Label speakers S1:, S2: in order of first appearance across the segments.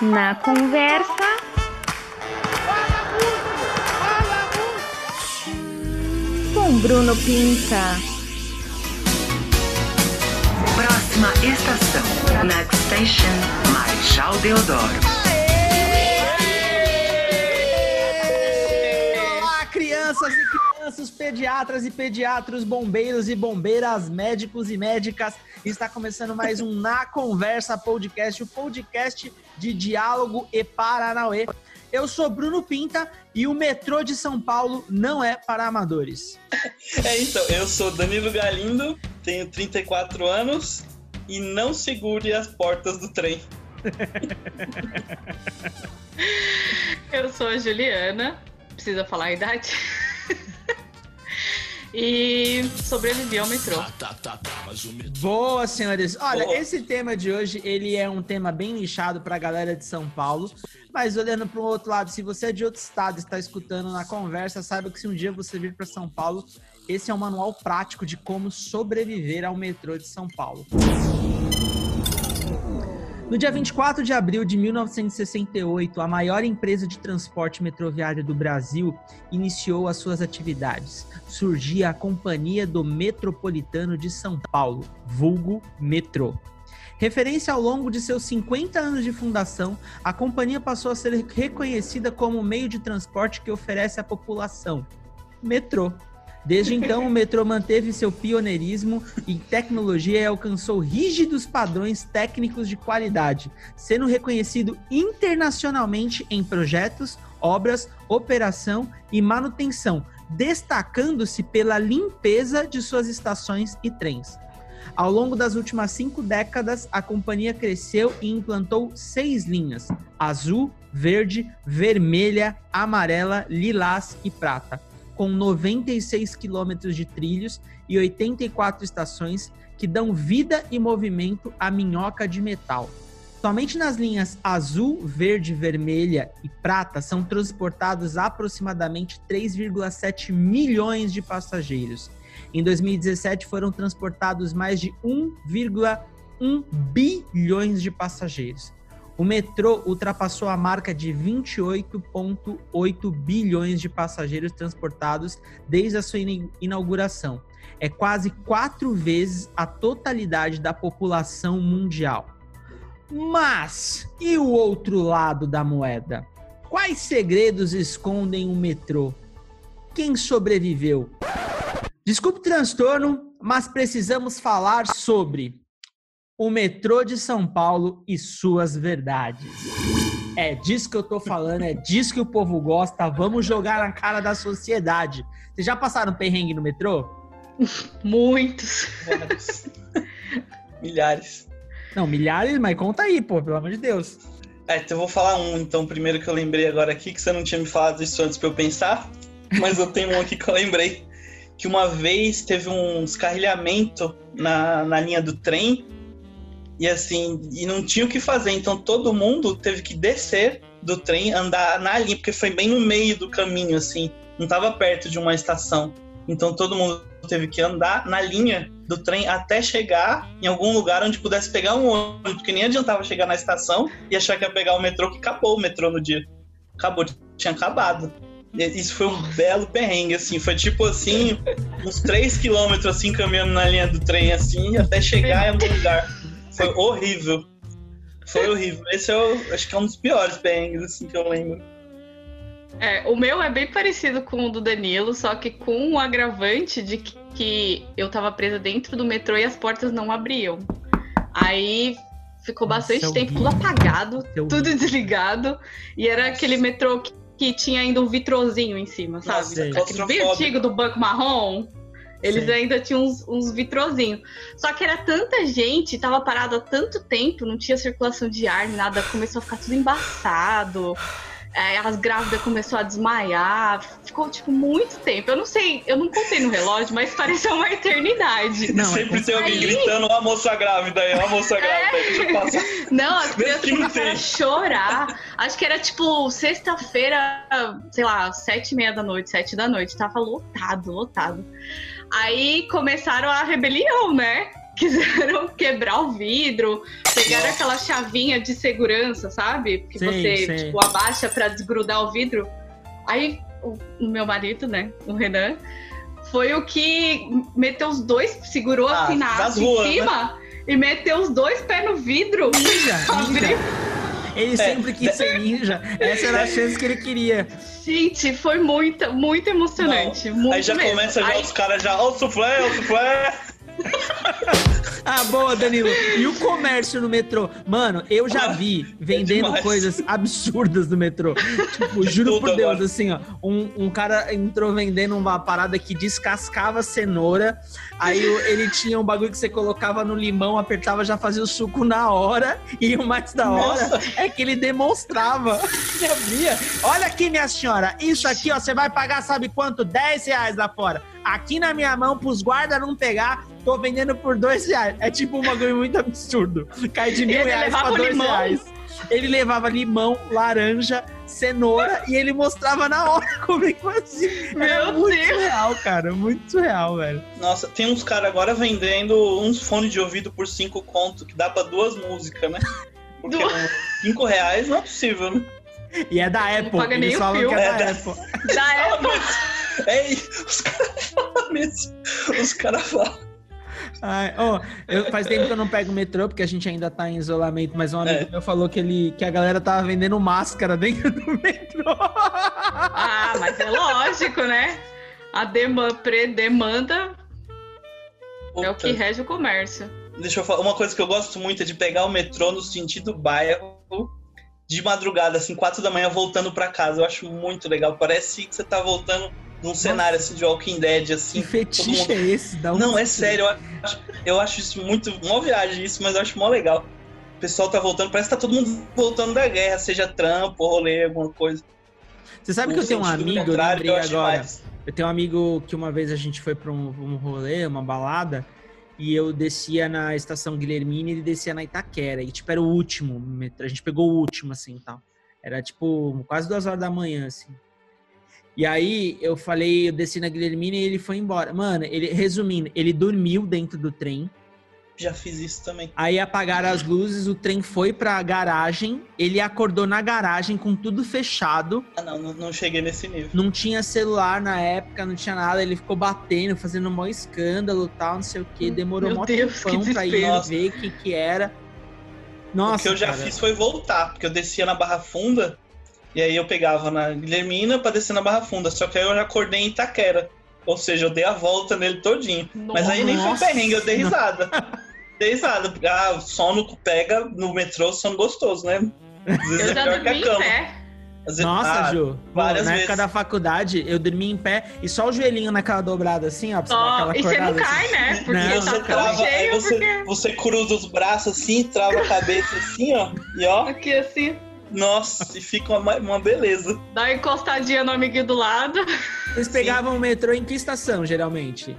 S1: Na conversa. Com Bruno Pinta.
S2: Próxima estação. Next station, Marechal Deodoro.
S3: Olá, crianças e crianças, pediatras e pediatras, bombeiros e bombeiras, médicos e médicas. Está começando mais um Na Conversa Podcast, o podcast de diálogo e Paranauê. Eu sou Bruno Pinta e o metrô de São Paulo não é para amadores.
S4: É, então, eu sou Danilo Galindo, tenho 34 anos e não segure as portas do trem.
S5: Eu sou a Juliana, precisa falar a idade. E sobrevivi ao metrô.
S3: Boa, senhores. Olha,
S4: Boa.
S3: esse tema de hoje, ele é um tema bem nichado para a galera de São Paulo. Mas olhando para o outro lado, se você é de outro estado e está escutando na conversa, saiba que se um dia você vir para São Paulo, esse é um manual prático de como sobreviver ao metrô de São Paulo. No dia 24 de abril de 1968, a maior empresa de transporte metroviário do Brasil iniciou as suas atividades. Surgia a Companhia do Metropolitano de São Paulo, vulgo Metrô. Referência ao longo de seus 50 anos de fundação, a companhia passou a ser reconhecida como o meio de transporte que oferece à população metrô. Desde então, o metrô manteve seu pioneirismo em tecnologia e alcançou rígidos padrões técnicos de qualidade, sendo reconhecido internacionalmente em projetos, obras, operação e manutenção, destacando-se pela limpeza de suas estações e trens. Ao longo das últimas cinco décadas, a companhia cresceu e implantou seis linhas: azul, verde, vermelha, amarela, lilás e prata, com 96 quilômetros de trilhos e 84 estações que dão vida e movimento à minhoca de metal. Somente nas linhas azul, verde, vermelha e prata são transportados aproximadamente 3,7 milhões de passageiros. Em 2017 foram transportados mais de 1,1 bilhões de passageiros. O metrô ultrapassou a marca de 28,8 bilhões de passageiros transportados desde a sua ina- inauguração. É quase quatro vezes a totalidade da população mundial. Mas e o outro lado da moeda? Quais segredos escondem o metrô? Quem sobreviveu? Desculpe o transtorno, mas precisamos falar sobre o metrô de São Paulo e suas verdades. É disso que eu tô falando, é disso que o povo gosta. Vamos jogar na cara da sociedade. Vocês já passaram perrengue no metrô?
S5: Muitos.
S4: Vários. Milhares.
S3: Não, milhares, mas conta aí, pô, pelo amor de Deus.
S4: É, então eu vou falar um, então, primeiro que eu lembrei agora aqui, que você não tinha me falado isso antes pra eu pensar, mas eu tenho um aqui que eu lembrei. Que uma vez teve um descarrilhamento na, na linha do trem, e assim, e não tinha o que fazer, então todo mundo teve que descer do trem, andar na linha, porque foi bem no meio do caminho, assim, não tava perto de uma estação. Então todo mundo teve que andar na linha do trem até chegar em algum lugar onde pudesse pegar um ônibus, porque nem adiantava chegar na estação e achar que ia pegar o metrô, que acabou o metrô no dia. Acabou, tinha acabado. Isso foi um belo perrengue, assim, foi tipo assim, uns 3 quilômetros assim, caminhando na linha do trem, assim, até chegar em algum lugar. Foi horrível. Foi horrível. Esse é o, acho que é um dos piores perrengues, assim, que eu lembro.
S5: É, o meu é bem parecido com o do Danilo, só que com o agravante de que, que eu tava presa dentro do metrô e as portas não abriam. Aí ficou
S3: Nossa,
S5: bastante
S3: é
S5: tempo tudo apagado,
S3: É
S5: tudo desligado. E era aquele metrô que, que tinha ainda um vitrozinho em cima, sabe?
S4: Nossa,
S5: Aquele bem
S4: claustrofóbico.
S5: antigo do Banco Marrom. Eles
S3: Sim.
S5: ainda tinham uns, uns vitrozinhos. Só que era tanta gente, tava parado há tanto tempo, não tinha circulação de ar, nada, começou a ficar tudo embaçado. É, as grávidas começou a desmaiar, ficou tipo muito tempo. Eu não sei, eu não contei no relógio, mas pareceu uma eternidade.
S3: Não, é
S4: Sempre tem alguém
S5: Aí-
S4: gritando, ó a moça grávida aí, ó a moça grávida aí, deixa eu passar.
S5: Não, as crianças começaram a chorar. Acho que era tipo sexta-feira, sei lá, sete e meia da noite, sete da noite. Tava lotado, lotado. Aí começaram a rebelião, né? quiseram quebrar o vidro, pegaram aquela chavinha de segurança, sabe? Que
S3: Sim,
S5: você
S3: sim.
S5: tipo, abaixa pra desgrudar o vidro. Aí o, meu marido, né, o Renan, foi o que meteu os dois, segurou
S4: Ah,
S5: assim na asa em
S4: né?
S5: cima e meteu os dois pés no vidro.
S3: Ninja,
S5: Abriu.
S3: Ele
S4: É,
S3: sempre quis ser ninja. Essa era a chance que ele queria.
S5: Gente, foi muito, muito emocionante. muito
S4: Aí já
S5: mesmo.
S4: começa já
S5: Aí-
S4: os caras já, ó, o suflé, ó, o suflé.
S3: Ah, boa, Danilo. E o comércio no metrô? Mano, eu já vi vendendo
S4: demais.
S3: coisas absurdas no metrô. Tipo, juro
S4: Tudo
S3: por Deus,
S4: agora.
S3: assim, ó. Um, um cara entrou vendendo uma parada que descascava cenoura. Aí ele tinha um bagulho que você colocava no limão, apertava, já fazia o suco na hora. E o mais da hora
S4: Nossa.
S3: é que ele demonstrava. Ele abria. Olha aqui, minha senhora. Isso aqui, ó, você vai pagar, sabe quanto? 10 reais lá fora. Aqui na minha mão, pros guardas não pegar, tô vendendo por dois reais. É tipo um bagulho muito absurdo. Cai de mil
S5: Ele
S3: reais pra
S5: o
S3: dois
S5: limão?
S3: reais. Ele levava limão, laranja, cenoura e ele mostrava na hora como é que fazia. Era
S5: Meu
S3: muito
S5: Deus.
S3: surreal, cara. Muito surreal, velho.
S4: Nossa, tem uns caras agora vendendo uns fones de ouvido por cinco conto, que dá pra duas músicas, né? Porque
S5: Duas.
S4: cinco reais não é possível, né?
S3: E é da Apple.
S5: paga nem
S3: Eles
S5: o
S3: falam
S5: fio.
S3: que é
S4: É
S3: da
S4: da-
S3: Apple.
S5: Da época.
S4: É, os caras falam mesmo. Os caras falam.
S3: Ai, ó, eu- faz tempo que eu não pego o metrô, porque a gente ainda tá em isolamento, mas um amigo
S4: É.
S3: meu falou que, ele, que a galera tava vendendo máscara dentro do metrô.
S5: Ah, mas é lógico, né? A demanda, demanda é o que rege o comércio.
S4: Deixa eu falar. Uma coisa que eu gosto muito é de pegar o metrô no sentido bairro de madrugada, assim, quatro da manhã, voltando pra casa. Eu acho muito legal. Parece que você tá voltando num cenário assim de Walking Dead,
S3: Que
S4: assim.
S3: fetiche
S4: mundo-
S3: é esse? Dá um-
S4: Não, é sério, eu acho, eu acho isso muito. Mó viagem isso, mas eu acho mó legal. O pessoal tá voltando, parece que tá todo mundo voltando da guerra, seja trampo, rolê, alguma coisa.
S3: Você sabe que eu tenho um amigo, eu lembrei
S4: acho
S3: agora. Eu tenho um amigo que uma vez a gente foi pra um, um rolê, uma balada, e eu descia na estação Guilhermina e ele descia na Itaquera. E, tipo, era o último. A gente pegou o último, assim, e tal. Era, tipo, quase duas horas da manhã, assim. E aí, eu falei, eu desci na Guilhermina e ele foi embora. Mano, ele, resumindo, ele dormiu dentro do trem.
S4: Já fiz isso também.
S3: Aí apagaram as luzes, o trem foi pra garagem. Ele acordou na garagem com tudo fechado.
S4: Ah, não, não, não cheguei nesse nível.
S3: Não tinha celular na época, não tinha nada. Ele ficou batendo, fazendo um maior escândalo tal, não sei o que. Demorou
S5: Meu
S3: mó
S5: Deus,
S3: tempão
S5: que
S3: pra ir
S5: desespero.
S3: ver o que que era. Nossa,
S4: o que eu já
S3: cara.
S4: fiz foi voltar, porque eu descia na Barra Funda, e aí eu pegava na Guilhermina pra descer na Barra Funda. Só que aí eu já acordei em Itaquera. Ou seja, eu dei a volta nele todinho. Mas aí nem foi
S3: Nossa.
S4: perrengue, eu dei risada. dei risada. Ah, o sono pega no metrô, sono gostoso, né? Às vezes
S5: Eu
S4: é
S5: já
S4: pior que
S5: dormi
S4: a
S5: em
S4: cama. vezes-
S3: Nossa,
S4: ah,
S3: Ju. Pô,
S4: várias
S3: na época
S4: vezes.
S3: da faculdade, eu dormia em pé e só o joelhinho naquela dobrada assim, ó. Pra aquela
S5: E você não cai,
S3: assim.
S5: né? Porque
S3: Não,
S5: tá
S4: você
S5: tão
S4: trava, aí
S5: cheio,
S4: você,
S5: porque...
S4: você cruza os braços assim, trava a cabeça assim, ó. E ó,
S5: Aqui assim,
S4: nossa, e fica uma, uma beleza.
S5: dá uma encostadinha no amiguinho do lado.
S3: Vocês pegavam o metrô em que estação, geralmente?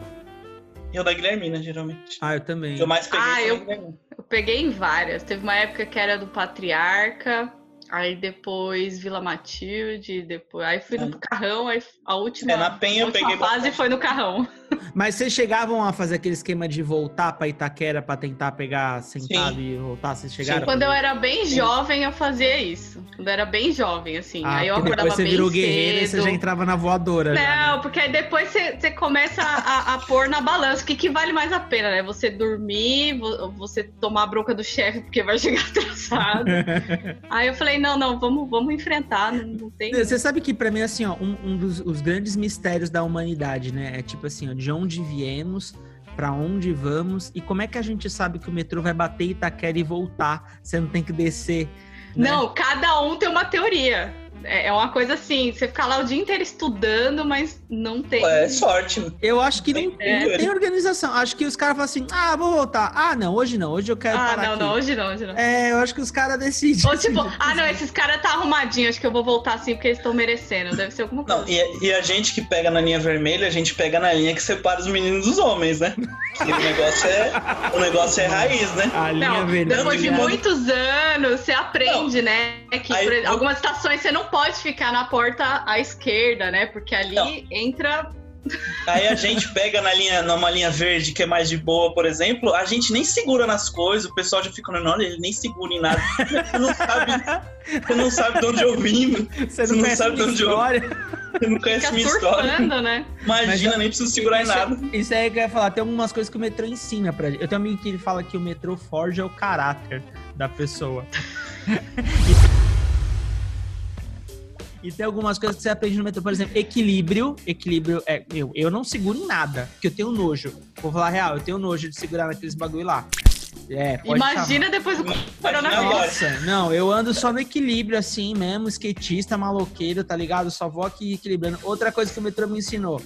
S4: Eu da Guilhermina, geralmente.
S3: Ah, eu também.
S4: Eu mais peguei
S5: Ah, eu-. Eu peguei em várias. Teve uma época que era do Patriarca, aí depois Vila Matilde, depois. Aí fui no carrão, aí a última,
S4: É, na Penha
S5: a
S4: eu
S5: última
S4: peguei
S5: fase
S4: bastante.
S5: foi no carrão.
S3: Mas vocês chegavam a fazer aquele esquema de voltar pra Itaquera pra tentar pegar sentado
S4: Sim.
S3: e voltar? Vocês chegaram? a
S5: Quando eu era bem jovem, eu fazia isso. Quando eu era bem jovem, assim.
S3: Ah,
S5: aí eu acordava
S3: depois você
S5: bem
S3: virou guerreira e você já entrava na voadora. já, né?
S5: Não, porque aí depois você, você começa a, a pôr na balança o que, que vale mais a pena, né? Você dormir, vo- você tomar a bronca do chefe porque vai chegar atrasado. aí eu falei, não, não, vamos, vamos enfrentar, não, não tem...
S3: Você sabe que pra mim, assim, ó, um, um dos os grandes mistérios da humanidade, né? É tipo assim, ó, de onde viemos, pra onde vamos e como é que a gente sabe que o metrô vai bater Itaquera e voltar? Você não tem que descer. né?
S5: Não, cada um tem uma teoria. É é uma coisa assim, você fica lá o dia inteiro estudando, mas não tem.
S4: É sorte.
S3: Eu acho que não,
S4: É.
S3: não tem organização. Acho que os caras falam assim: ah, vou voltar. Ah, não, hoje não, hoje eu quero
S5: ah,
S3: parar
S5: não,
S3: aqui.
S5: não, hoje não, hoje não.
S3: É, eu acho que os caras decidem.
S5: Ou tipo, ah, não, esses caras tá arrumadinho, acho que eu vou voltar assim porque eles estão merecendo. Deve ser alguma coisa.
S4: Não, e, e a gente que pega na linha vermelha, a gente pega na linha que separa os meninos dos homens, né? Que o negócio é, o negócio é raiz, né?
S3: A linha
S5: Não,
S3: vermelha.
S5: depois de
S4: Não.
S5: muitos anos, você aprende, né? Que
S4: Aí,
S5: por algumas estações você não pode ficar na porta à esquerda, né? Porque ali
S4: Não.
S5: entra
S4: Aí a gente pega na linha, numa linha verde que é mais de boa, por exemplo, a gente nem segura nas coisas, o pessoal já fica olhando, olha, ele nem segura em nada. Você não sabe, você não sabe de onde eu vim,
S3: Você não,
S4: não
S3: conhece
S4: sabe de onde eu-
S3: história.
S4: você não conhece
S5: Fica
S4: minha história.
S5: né?
S4: Imagina, nem preciso segurar em
S3: isso,
S4: nada.
S3: Isso aí que eu ia falar, tem algumas coisas que o metrô ensina pra gente. Eu tenho um amigo que ele fala que o metrô forja o caráter da pessoa. E, tem algumas coisas que você aprende no metrô, por exemplo, equilíbrio. Equilíbrio é. Eu, eu não seguro em nada, porque eu tenho nojo. Vou falar real, eu tenho nojo de segurar naqueles bagulho lá. É,
S5: Imagina depois do
S4: Imagina
S5: coronavírus.
S3: nossa, não, eu ando só no equilíbrio assim mesmo, skatista, maloqueiro, tá ligado? Só vou aqui equilibrando. Outra coisa que o metrô me ensinou.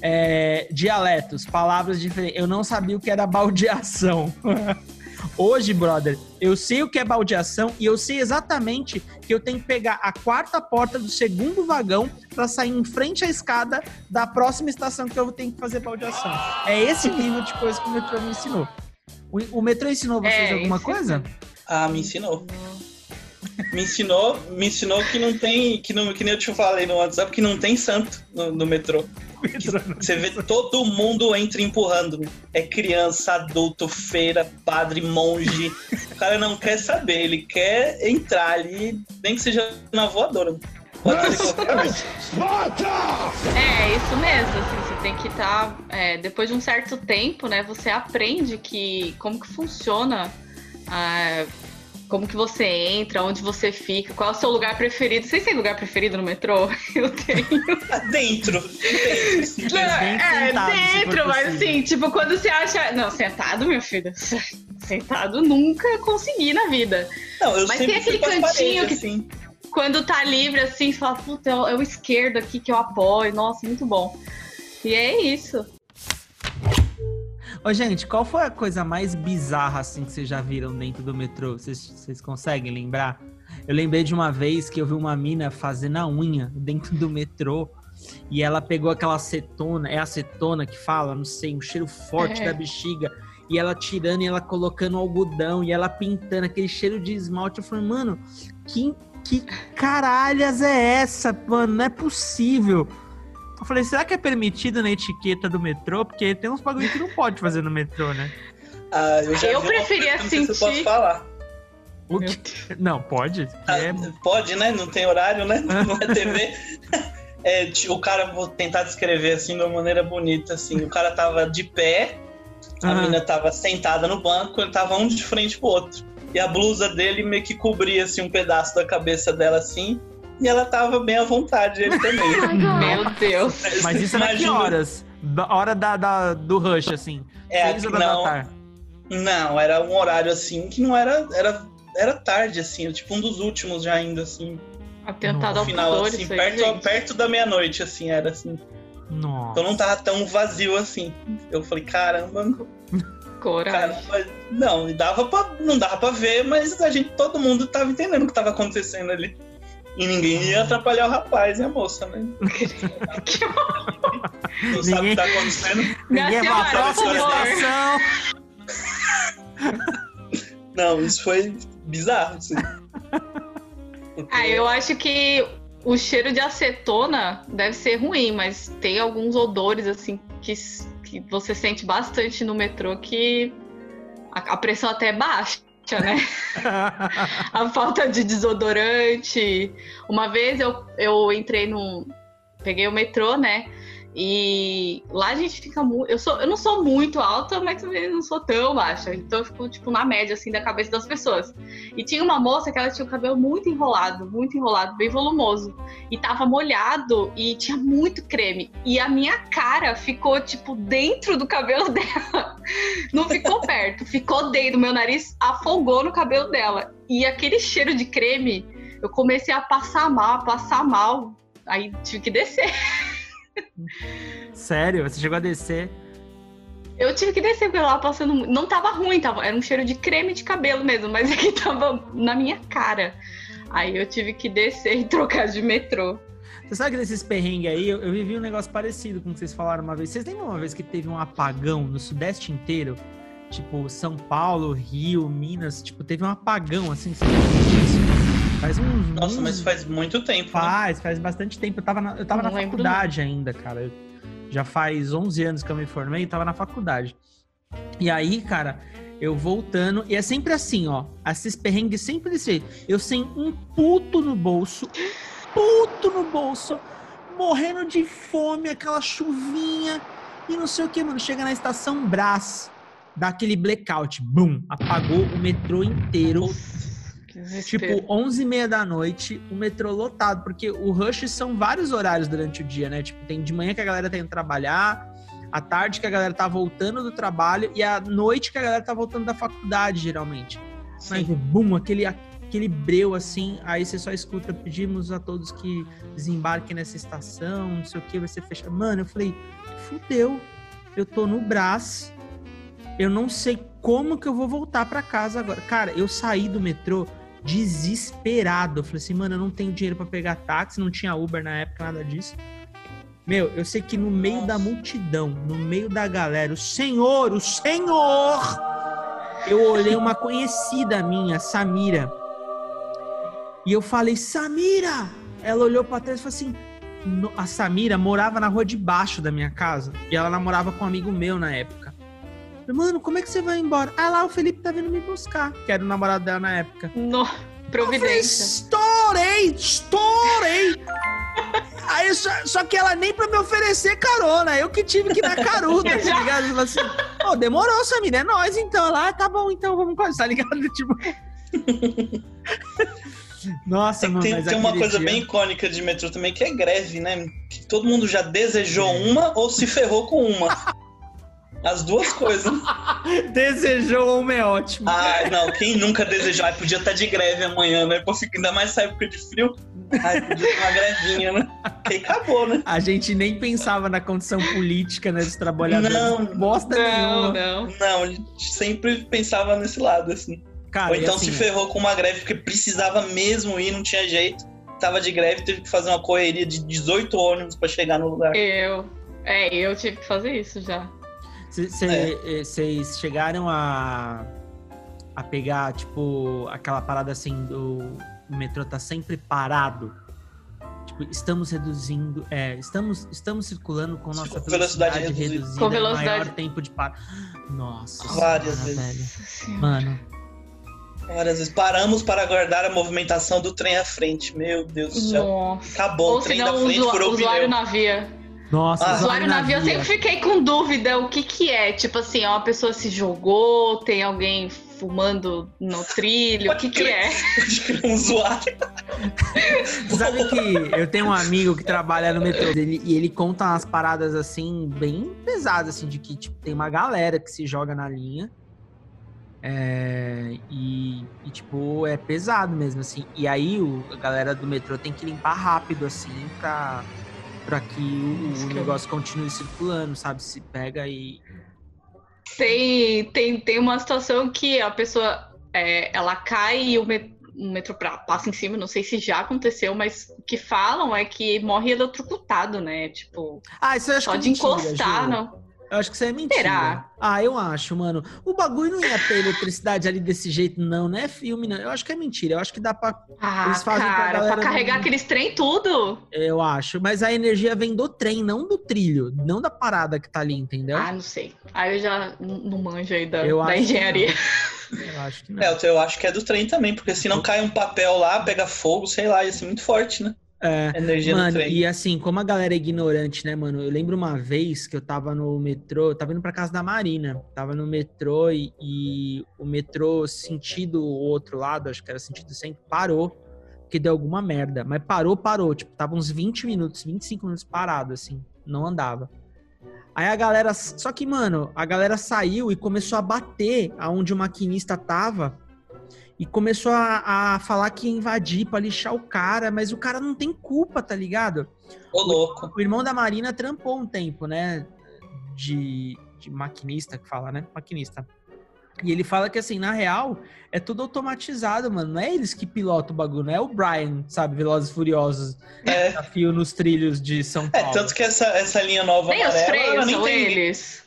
S3: É, dialetos, palavras diferentes. Eu não sabia o que era baldeação. Hoje, brother, eu sei o que é baldeação e eu sei exatamente que eu tenho que pegar a quarta porta do segundo vagão pra sair em frente à escada da próxima estação que eu tenho que fazer baldeação. É esse nível de coisa que o metrô me ensinou. O, o metrô ensinou vocês
S5: É,
S3: alguma coisa?
S4: Ah, me ensinou. Me ensinou, me ensinou que não tem, que, não, que nem eu te falei no WhatsApp, que não tem santo no, no metrô. Você vê todo mundo entra empurrando. É criança, adulto, feira, padre, monge. O cara não quer saber, ele quer entrar ali, nem que seja na voadora. Coisa.
S5: É, isso mesmo, assim, você tem que estar. depois de um certo tempo, né? Você aprende que como que funciona, ah, como que você entra, onde você fica, qual é o seu lugar preferido. Vocês têm lugar preferido no metrô? Eu tenho.
S4: Dentro. Dentro,
S3: bem
S5: é,
S3: sentado,
S5: dentro, mas
S3: possível.
S5: assim, tipo, quando você acha. Não, sentado, meu filho. Sentado nunca consegui na vida.
S4: Não, eu
S5: Mas
S4: sempre
S5: tem aquele cantinho
S4: paredes,
S5: que-
S4: assim.
S5: Quando tá livre, assim, você fala, puta, é é o esquerdo aqui que eu apoio. Nossa, muito bom. E é isso.
S3: Ô, gente, qual foi a coisa mais bizarra assim que vocês já viram dentro do metrô? Vocês, vocês conseguem lembrar? Eu lembrei de uma vez que eu vi uma mina fazendo a unha dentro do metrô e ela pegou aquela acetona, é acetona que fala, não sei, um cheiro forte
S5: É.
S3: da bexiga. E ela tirando e ela colocando algodão e ela pintando aquele cheiro de esmalte. Eu falei, mano, que, que caralhas é essa, mano? Não é possível. Eu falei, será que é permitido na etiqueta do metrô? Porque tem uns bagulho que não pode fazer no metrô, né?
S4: Ah, eu já
S5: Eu preferia
S4: que eu não sei se eu
S5: sentir-
S4: posso falar.
S3: O que- Não, pode.
S4: Ah,
S3: É...
S4: Pode, né? Não tem horário, né? Não é TV. É, o cara, vou tentar descrever assim de uma maneira bonita, assim. O cara tava de pé, a
S3: Aham.
S4: mina tava sentada no banco, ele tava um de frente pro outro. E a blusa dele meio que cobria assim um pedaço da cabeça dela assim. E ela tava bem à vontade, ele também.
S5: Meu Deus.
S3: Mas isso era que horas? Hora da, da- do rush, assim.
S4: É,
S3: Seis horas
S4: não,
S3: da tarde.
S4: não, era um horário assim que não era. Era, era tarde, assim, tipo um dos últimos já ainda, assim.
S5: Atentado
S4: No
S5: ao
S4: final,
S5: pudor,
S4: assim,
S5: isso aí,
S4: perto, perto da meia-noite, assim, era assim.
S3: Nossa.
S4: Então não tava tão vazio assim. Eu falei, caramba,
S5: Coragem.
S4: caramba. Não, dava pra, não dava pra ver, mas a gente, todo mundo tava entendendo o que tava acontecendo ali. E ninguém ia atrapalhar o rapaz e a moça, né?
S5: Que
S4: Não sabe o que tá acontecendo.
S3: Ninguém pra
S5: por
S3: próxima estação.
S4: Não, isso foi bizarro, assim.
S5: Ah, eu acho que o cheiro de acetona deve ser ruim, mas tem alguns odores assim que, que você sente bastante no metrô que a, a pressão até é baixa, né? a falta de desodorante. Uma vez eu, eu entrei num. Peguei o metrô, né? E lá a gente fica muito. Eu, sou, eu não sou muito alta, mas também não sou tão baixa. Então eu fico, tipo, na média, assim, da cabeça das pessoas. E tinha uma moça que ela tinha o cabelo muito enrolado, muito enrolado, bem volumoso. E tava molhado e tinha muito creme. E a minha cara ficou, tipo, dentro do cabelo dela. Não ficou perto, ficou dentro. Meu nariz afogou no cabelo dela. E aquele cheiro de creme, eu comecei a passar mal, a passar mal. Aí tive que descer.
S3: Sério? Você chegou a descer?
S5: Eu tive que descer porque eu tava passando. Não tava ruim, tava, era um cheiro de creme de cabelo mesmo, mas aqui tava na minha cara. Aí eu tive que descer e trocar de metrô.
S3: Você sabe que desses perrengues aí, eu, eu vivi um negócio parecido com o que vocês falaram uma vez. Vocês lembram uma vez que teve um apagão no Sudeste inteiro? Tipo, São Paulo, Rio, Minas, tipo, teve um apagão, assim, você? Faz uns...
S4: Nossa, mas faz muito tempo, né?
S3: Faz, faz bastante tempo. Eu tava na, eu tava
S5: Não
S3: na faculdade ainda, cara. Eu Já faz 11 anos que eu me formei e tava na faculdade. E aí, cara, eu voltando, e é sempre assim, ó. Esses perrengues sempre desse jeito. Eu sem um puto no bolso, puto no bolso, morrendo de fome, aquela chuvinha e não sei o que, mano. Chega na estação Brás, dá aquele blackout, bum, apagou o metrô inteiro.
S5: Desespero.
S3: Tipo, 11 e meia da noite, o metrô lotado, porque o rush são vários horários durante o dia, né? Tipo, tem de manhã que a galera tá indo trabalhar, à tarde que a galera tá voltando do trabalho e à noite que a galera tá voltando da faculdade, geralmente. Mas, bum, aquele, aquele breu assim, aí você só escuta, pedimos a todos que desembarquem nessa estação, não sei o que, vai ser fechado. Mano, eu falei, fudeu, eu tô no Brás, eu não sei como que eu vou voltar pra casa agora. Cara, eu saí do metrô desesperado. Eu falei assim, mano, eu não tenho dinheiro pra pegar táxi, não tinha Uber na época, nada disso. Meu, eu sei que no meio
S4: Nossa.
S3: da multidão, no meio da galera, o Senhor, o Senhor! Eu olhei uma conhecida minha, Samira. E eu falei, Samira! Ela olhou pra trás e falou assim: "No- a Samira morava na rua de baixo da minha casa. E ela namorava com um amigo meu na época. Mano, como é que você vai embora? Ah, lá o Felipe tá vindo me buscar, que era o namorado dela na época.
S5: No...
S3: Eu falei,
S5: Providência.
S3: estourei, estourei. Aí, só, só que ela nem pra me oferecer carona, eu que tive que na caruda, tá ligado? Ela assim, pô, demorou, Samira, é nóis então. Ela, ah, tá bom, então vamos quase, tá ligado? Tipo. Nossa, mano,
S4: tem,
S3: mas
S4: tem uma coisa
S3: dia-
S4: bem icônica de metrô também, que é greve, né? Que todo mundo já desejou
S3: É.
S4: uma ou se ferrou com uma. As duas coisas.
S3: Desejou uma é ótimo.
S4: Ai, não, quem nunca desejou? Ai, podia estar de greve amanhã, né? Pô, fica ainda mais essa época de frio. Ai, podia ter uma grevinha, né? Aí acabou, né?
S3: A gente nem pensava na condição política né, dos trabalhadores.
S4: Não.
S3: bosta
S5: Não,
S3: nenhuma.
S5: não.
S4: Não, a gente sempre pensava nesse lado, assim.
S3: Cara,
S4: Ou
S3: e
S4: então
S3: assim,
S4: se ferrou com uma greve porque precisava mesmo ir, não tinha jeito. Tava de greve, teve que fazer uma correria de 18 ônibus pra chegar no lugar.
S5: Eu. É, eu tive que fazer isso já.
S3: É. Vocês chegaram a, a pegar, tipo, aquela parada assim do o metrô tá sempre parado. Tipo, estamos reduzindo, é, estamos, estamos circulando com nossa
S4: Com velocidade
S3: velocidade,
S4: reduzida.
S3: reduzida,
S5: Com velocidade-
S3: maior tempo de par. Nossa,
S4: Várias
S3: senhora,
S4: vezes.
S3: velho. Mano,
S4: Várias vezes paramos para aguardar a movimentação do trem à frente. Meu Deus do céu.
S5: Nossa.
S4: Acabou,
S5: Ou
S4: o trem da
S5: o
S4: frente
S5: usua-
S4: furou o
S5: usuário na via.
S3: Nossa,
S4: Ah.
S5: Usuário na via, eu sempre fiquei com dúvida o que que é. Tipo assim, ó, uma pessoa se jogou, tem alguém fumando no trilho, o que que é?
S4: Um usuário.
S3: Sabe que eu tenho um amigo que trabalha no metrô ele- e ele conta umas paradas assim, bem pesadas, assim, de que tipo, tem uma galera que se joga na linha. É, e, e, tipo, é pesado mesmo, assim. E aí o, a galera do metrô tem que limpar rápido, assim, pra, pra que o, o
S5: eu-
S3: negócio continue circulando, sabe? Se pega e.
S5: Tem, tem, tem uma situação que a pessoa é, ela cai e o, me- o metrô pra- passa em cima, não sei se já aconteceu, mas o que falam é que morre eletrocutado, né? Tipo,
S3: Ah, isso eu acho
S5: só
S3: que é
S5: de
S3: mentira,
S5: encostar,
S3: Ju.
S5: não.
S3: Eu acho que isso é mentira.
S5: Será?
S3: Ah, eu acho, mano. O bagulho não ia ter eletricidade ali desse jeito, não. Não é filme, não. Eu acho que é mentira. Eu acho que dá pra.
S5: Ah,
S3: Eles fazem pra
S5: cara,
S3: galera
S5: pra carregar
S3: não-
S5: aqueles trem tudo.
S3: Eu acho. Mas a energia vem do trem, não do trilho. Não da parada que tá ali, entendeu?
S5: Ah, não sei. Aí eu já não manjo aí da,
S3: Eu
S5: da engenharia.
S3: Eu acho que não.
S4: É, eu acho que é do trem também, porque se não cai um papel lá, pega fogo, sei lá, ia ser muito forte, né?
S3: É.
S4: Energia
S3: Mano, e assim, como a galera é ignorante, né, mano? Eu lembro uma vez que eu tava no metrô, eu tava indo pra casa da Marina. Tava no metrô e, e o metrô sentido o outro lado, acho que era sentido sempre, parou. Porque deu alguma merda. Mas parou, parou. Tipo, tava uns 20 minutos, 25 minutos parado, assim. Não andava. Aí a galera. Só que, mano, a galera saiu e começou a bater aonde o maquinista tava. E começou a, a falar que ia invadir pra lixar o cara, mas o cara não tem culpa, tá ligado?
S4: Ô, louco.
S3: O irmão da Marina trampou um tempo, né? De, de maquinista, que fala, né? Maquinista. E ele fala que, assim, na real, é tudo automatizado, mano. Não é eles que pilotam o bagulho, não é o Brian, sabe? Velozes e Furiosos,
S4: É,
S3: desafio nos trilhos de São
S4: é
S3: Paulo.
S4: tanto que essa, essa linha nova
S5: Nem os
S4: amarela, ela
S5: freios
S4: nem
S5: são
S4: tem...
S5: eles.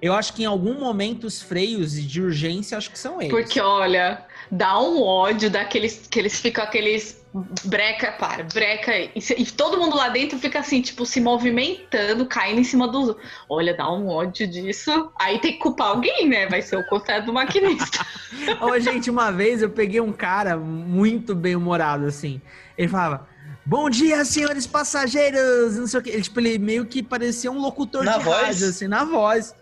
S3: Eu acho que em algum momento os freios de urgência, acho que são eles.
S5: Porque, olha, dá um ódio daqueles que eles ficam aqueles breca, para, breca. E, e todo mundo lá dentro fica assim, tipo, se movimentando, caindo em cima dos. Olha, dá um ódio disso. Aí tem que culpar alguém, né? Vai ser o contrário do maquinista.
S3: Ô, gente, uma vez eu peguei um cara muito bem humorado, assim. Ele falava. Bom dia, senhores passageiros! Não sei o que. Ele, tipo, ele meio que parecia um locutor
S4: Na
S3: de
S4: voz?
S3: rádio, assim, na voz.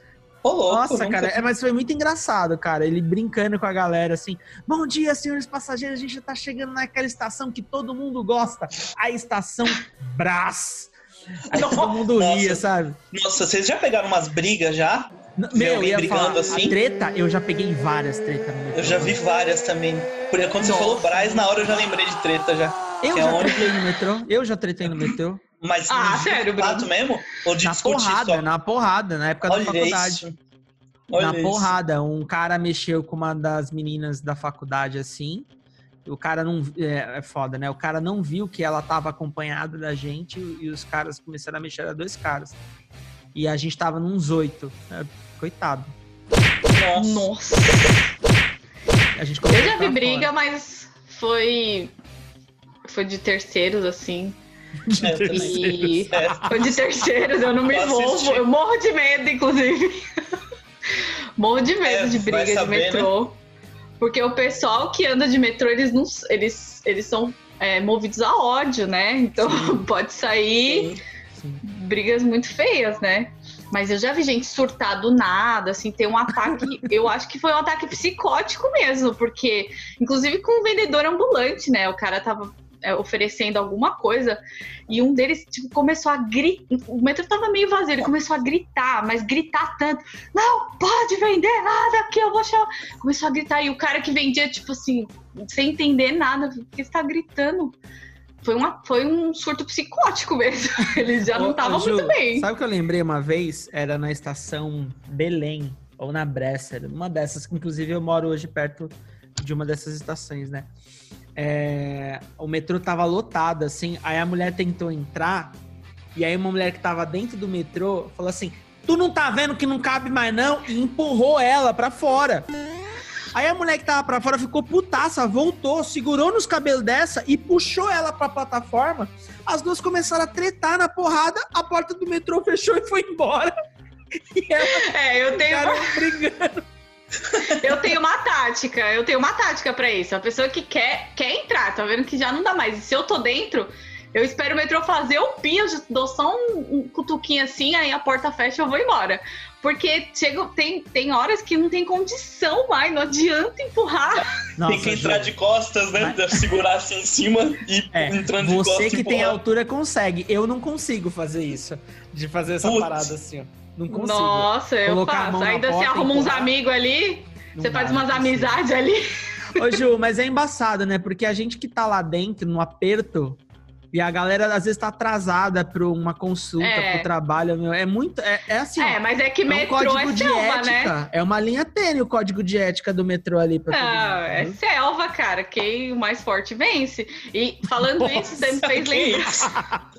S4: Ô, louco,
S3: Nossa,
S4: nunca-
S3: cara, é, mas foi muito engraçado, cara. Ele brincando com a galera, assim. Bom dia, senhores passageiros. A gente já tá chegando naquela estação que todo mundo gosta. A estação Brás. Aí todo mundo ria,
S4: Nossa.
S3: sabe?
S4: Nossa, vocês já pegaram umas brigas já?
S3: Meu, eu
S4: brigando
S3: falar,
S4: assim?
S3: treta, eu já peguei várias tretas.
S4: Eu já vi várias também. Por quando você falou Braz, na hora eu já lembrei de treta já.
S3: Eu
S4: que é
S3: já
S4: onde-
S3: tretei no metrô. Eu já tretei no metrô.
S4: Mas
S5: Ah, sério,
S4: fato
S5: Bruno?
S4: mesmo? Ou de
S3: na porrada,
S4: só?
S3: na porrada, na época da
S4: Olha
S3: faculdade.
S4: isso. Olha
S3: na
S4: isso.
S3: porrada, um cara mexeu com uma das meninas da faculdade assim. O cara não. É, é foda, né? O cara não viu que ela tava acompanhada da gente e os caras começaram a mexer, era dois caras. E a gente tava nos oito. né? Coitado.
S4: Nossa.
S5: Nossa.
S3: A gente
S5: Eu já vi briga,
S3: fora.
S5: mas foi. Foi de terceiros, assim.
S4: É, eu também.
S5: E.
S4: É.
S5: Foi de terceiros, eu não me
S4: Eu
S5: envolvo.
S4: assisti.
S5: Eu morro de medo, inclusive. morro de medo
S4: É,
S5: de briga de
S4: saber, né?
S5: metrô. Porque o pessoal que anda de metrô, eles não. Eles, eles são é, movidos a ódio, né? Então pode sair
S4: Sim.
S3: Sim.
S5: brigas muito feias, né? Mas eu já vi gente surtar do nada, assim, ter um ataque. eu acho que foi um ataque psicótico mesmo, porque, inclusive com um vendedor ambulante, né? O cara tava é, oferecendo alguma coisa e um deles, tipo, começou a gritar. O metrô tava meio vazio, ele começou a gritar, mas gritar tanto. Não pode vender nada aqui, eu vou chamar. Começou a gritar e o cara que vendia, tipo assim, sem entender nada, por que você tá gritando? Foi, uma, foi um surto psicótico mesmo. Ele já não
S3: Ô,
S5: tava
S3: ô, Ju,
S5: muito bem.
S3: Sabe o que eu lembrei uma vez? Era na estação Belém, ou na Bresser, uma dessas, que inclusive eu moro hoje perto de uma dessas estações, né? É, o metrô tava lotado, assim, aí a mulher tentou entrar, e aí uma mulher que tava dentro do metrô falou assim: Tu não tá vendo que não cabe mais, não? E empurrou ela pra fora. Aí a mulher que tava pra fora ficou putaça, voltou, segurou nos cabelos dessa e puxou ela pra plataforma. As duas começaram a tretar na porrada, a porta do metrô fechou e foi embora. E elas
S5: É, eu tenho,
S3: ficaram brigando.
S5: Eu tenho uma tática. Eu tenho uma tática pra isso. A pessoa que quer, quer entrar, tá vendo que já não dá mais. E se eu tô dentro, eu espero o metrô fazer o pi, eu dou só um, um cutuquinho assim, aí a porta fecha e eu vou embora. Porque chega, tem, tem horas que não tem condição mais, não adianta empurrar.
S3: Nossa,
S4: Tem que entrar
S3: Ju,
S4: de costas, né? Segurar assim em cima e
S3: É,
S4: entrando de costas.
S3: Você que tem
S4: empurrar.
S3: altura consegue. Eu não consigo fazer isso. De fazer essa
S4: Putz.
S3: parada assim, ó. Não consigo.
S5: Nossa, eu faço. Ainda você
S3: porta,
S5: arruma uns amigos ali,
S3: Não
S5: você faz
S3: dá,
S5: umas amizades ali.
S3: Ô, Ju, mas é embaçado, né? Porque a gente que tá lá dentro, no aperto, e a galera às vezes tá atrasada pra uma consulta,
S5: É.
S3: pro trabalho, meu. É muito. É, é assim,
S5: É,
S3: ó.
S5: mas é que
S3: É um
S5: metrô
S3: código
S5: é
S3: de
S5: selva,
S3: ética.
S5: né?
S3: É uma linha tênue o código de ética do metrô ali pra
S5: Não, é
S3: né?
S5: selva, cara. Quem o mais forte vence. E falando isso, você me fez
S4: Que
S5: lembrar.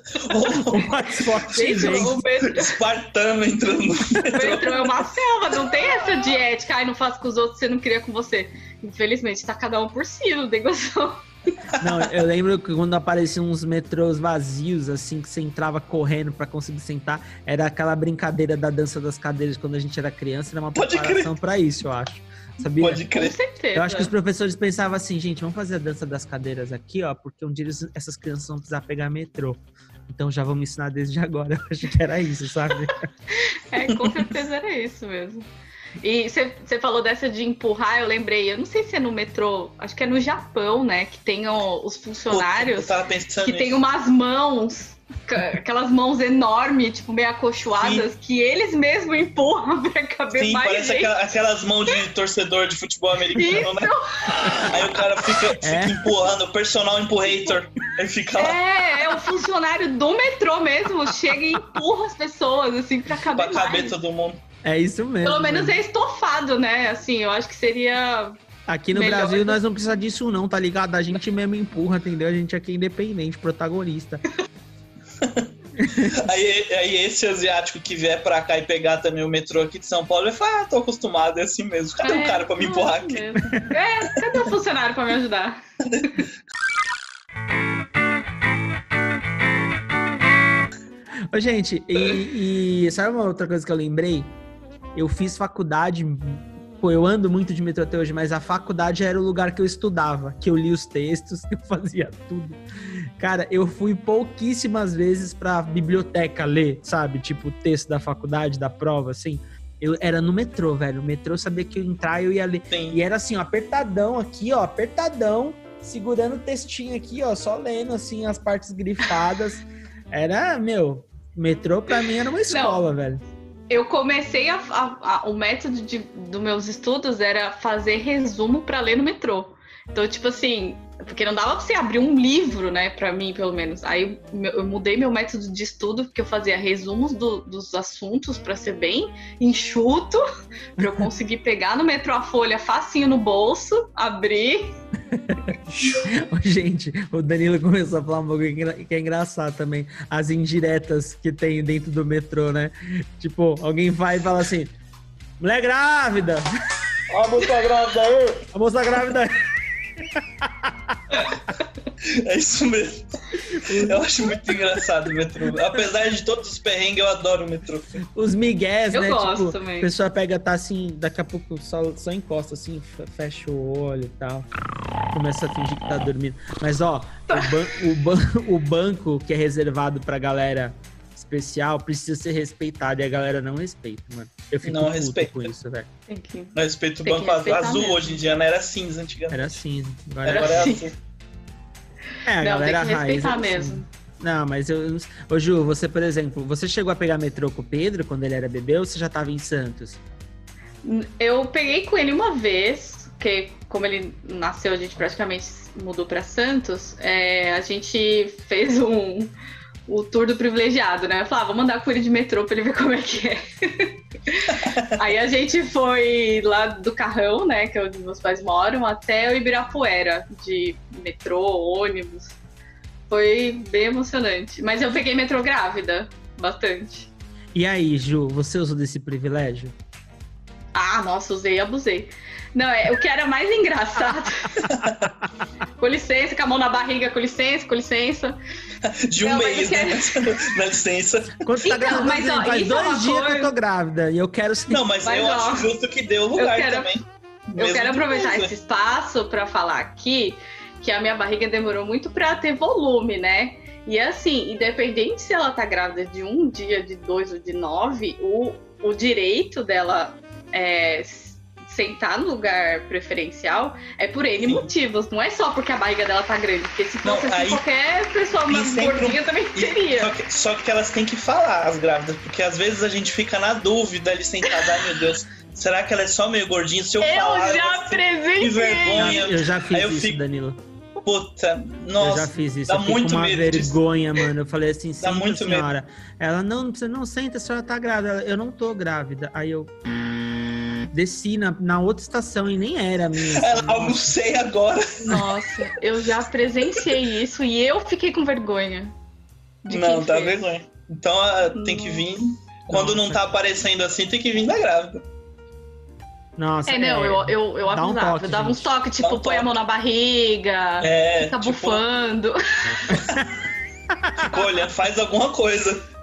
S3: O mais forte
S5: Gente,
S3: vence.
S5: o metrô,
S4: Espartano entrando no
S5: o metrô é uma selva, não tem essa de ética. Ai, não faço com os outros, você não queria com você. Infelizmente, tá cada um por si, não tem noção.
S3: Não, eu lembro que quando apareciam uns metrôs vazios, assim, que você entrava correndo pra conseguir sentar, era aquela brincadeira da dança das cadeiras quando a gente era criança, era uma
S4: Pode
S3: preparação pra isso, eu acho. Sabia?
S4: Pode
S5: Com
S4: crer.
S5: certeza.
S3: Eu acho que os professores pensavam assim, gente, vamos fazer a dança das cadeiras aqui, ó, porque um dia eles- essas crianças vão precisar pegar metrô. Então já vamos ensinar desde agora. Eu acho que era isso, sabe?
S5: É, com certeza era isso mesmo. E você falou dessa de empurrar, eu lembrei, eu não sei se é no metrô, acho que é no Japão, né? Que tem o- os funcionários
S4: pensando
S5: que tem
S4: nisso.
S5: umas mãos, aquelas mãos enormes, tipo, meio acolchoadas, que eles mesmos empurram pra caber
S4: Sim,
S5: mais
S4: parece
S5: gente.
S4: aquela- aquelas mãos de torcedor de futebol americano, né? Aí o cara fica, fica
S3: É.
S4: empurrando, o personal empurrator. Aí fica lá
S5: É, é o funcionário do metrô mesmo, chega e empurra as pessoas, assim, pra caber
S4: pra caber
S5: mais.
S4: todo mundo.
S3: É isso mesmo.
S5: Pelo menos
S3: né?
S5: é estofado, né? Assim, eu acho que seria.
S3: Aqui no
S5: melhor.
S3: Brasil nós não precisamos disso, não, tá ligado? A gente mesmo empurra, entendeu? A gente é aqui é independente, protagonista.
S4: aí, aí, esse asiático que vier pra cá e pegar também o metrô aqui de São Paulo, ele fala, ah, tô acostumado, é assim mesmo. Cadê o
S5: é,
S4: um cara pra me
S5: é
S4: empurrar
S5: assim
S4: aqui?
S5: É, cadê o um funcionário pra me ajudar?
S3: Ô, gente, e, e sabe uma outra coisa que eu lembrei? Eu fiz faculdade, pô, eu ando muito de metrô até hoje, mas a faculdade era o lugar que eu estudava, que eu li os textos, que eu fazia tudo. Cara, eu fui pouquíssimas vezes pra biblioteca ler, sabe? Tipo, o texto da faculdade, da prova, assim. Eu era no metrô, velho. O metrô sabia que eu ia entrar eu ia ler.
S4: Sim.
S3: E era assim, ó, apertadão aqui, ó, apertadão, segurando o textinho aqui, ó, só lendo, assim, as partes grifadas. Era, meu, metrô pra mim era uma escola, velho.
S5: Eu comecei a, a- a- o método dos meus estudos era fazer resumo pra ler no metrô. Então, tipo assim, porque não dava pra você abrir um livro, né, pra mim, pelo menos. Aí eu mudei meu método de estudo, porque eu fazia resumos do- dos assuntos pra ser bem enxuto, pra eu conseguir pegar no metrô a folha facinho no bolso, abrir.
S3: Gente, o Danilo começou a falar um bagulho que é engraçado também. As indiretas que tem dentro do metrô, né? Tipo, alguém vai e fala assim: mulher grávida!
S4: A moça grávida aí.
S3: A moça grávida.
S4: É isso mesmo. Eu acho muito engraçado o metrô. Apesar de todos os perrengues, eu adoro o metrô.
S3: Os migués,
S5: Eu
S3: né?
S5: gosto
S3: tipo,
S5: também.
S3: a pessoa pega, tá assim, daqui a pouco só, só encosta assim, fe- fecha o olho e tal. Começa a fingir que tá dormindo. Mas ó, o, ban- o ban- o banco que é reservado pra galera especial precisa ser respeitado e a galera não respeita, mano. Eu fico
S4: Não
S3: puto
S4: respeita.
S3: com isso, velho.
S5: Tem que-
S4: Eu respeito o
S5: Tem que
S4: banco azul,
S5: mesmo.
S4: hoje em dia, não era cinza antigamente.
S3: Era assim. Agora
S4: Agora
S3: é,
S4: é
S5: assim.
S4: azul.
S3: é, a
S5: Não, tem
S3: galera
S5: que
S3: raiz.
S5: respeitar
S3: é assim.
S5: mesmo.
S3: Não, mas eu. não. Ô, Ju, você, por exemplo, você chegou a pegar metrô com o Pedro quando ele era bebê ou você já tava em Santos?
S5: Eu peguei com ele uma vez, porque como ele nasceu, a gente praticamente mudou para Santos. é, a gente fez um o tour do privilegiado, né? Eu falava, ah, vou mandar com ele de metrô pra ele ver como é que é. Aí a gente foi lá do Carrão, né? Que é onde meus pais moram, até o Ibirapuera, de metrô, ônibus. Foi bem emocionante. Mas eu peguei metrô grávida, bastante.
S3: E aí, Ju, você usou desse privilégio?
S5: Ah, nossa, usei e abusei. Não, é, o que era mais engraçado. com licença, com a mão na barriga, com licença, com licença.
S4: De um
S5: Não,
S4: mês,
S5: eu quero-
S4: né? Dá licença.
S3: Quando você tá
S5: Então,
S3: gravando,
S5: mas, ó,
S3: faz
S5: é
S3: dois dias que eu tô grávida e eu quero.
S4: Não, mas,
S5: Mas,
S4: eu
S5: ó,
S4: acho justo que o lugar
S5: quero-
S4: também.
S5: Eu quero aproveitar esse espaço para falar aqui que a minha barriga demorou muito para ter volume, né? E assim, independente se ela tá grávida de um dia, de dois ou de nove, o, o direito dela é, sentar no lugar preferencial é por N
S4: Sim.
S5: motivos. Não é só porque a barriga dela tá grande, porque se
S4: Não,
S5: fosse assim,
S4: aí-
S5: qualquer pessoa mais
S4: sempre um-
S5: gordinha também teria.
S4: Só que, só que elas têm que falar, as grávidas, porque às vezes a gente fica na dúvida ali sentada, ai meu Deus, será que ela é só meio gordinha? Se eu,
S5: Eu
S4: falar,
S5: já
S4: eu
S5: apresentei!
S4: que vergonha.
S3: Eu já fiz
S4: Aí eu
S3: isso,
S4: fico-
S3: Danilo.
S4: Puta,
S3: eu
S4: nossa,
S3: já fiz isso.
S4: dá
S3: eu
S4: muito
S3: uma
S4: medo disso.
S3: vergonha, mano. Eu falei assim,
S4: Dá
S3: senta,
S4: muito medo.
S3: senhora. Ela, não, você não senta, a senhora tá grávida. Ela, eu não tô grávida. Aí eu desci na, na outra estação e nem era a minha. assim.
S4: ela almocei agora.
S5: Nossa, eu já presenciei isso e eu fiquei com vergonha.
S4: não, dá
S5: fez.
S4: vergonha. Então ah, tem que vir. Quando não tá aparecendo assim, tem que vir da grávida.
S3: Nossa,
S5: É, não, eu, eu, eu
S3: dá um
S5: avisava.
S3: toque,
S5: eu dava
S3: gente.
S5: uns toques, tipo,
S4: um
S5: põe a mão na barriga,
S4: É,
S5: fica
S4: tipo,
S5: bufando.
S4: fica olhando, faz alguma coisa.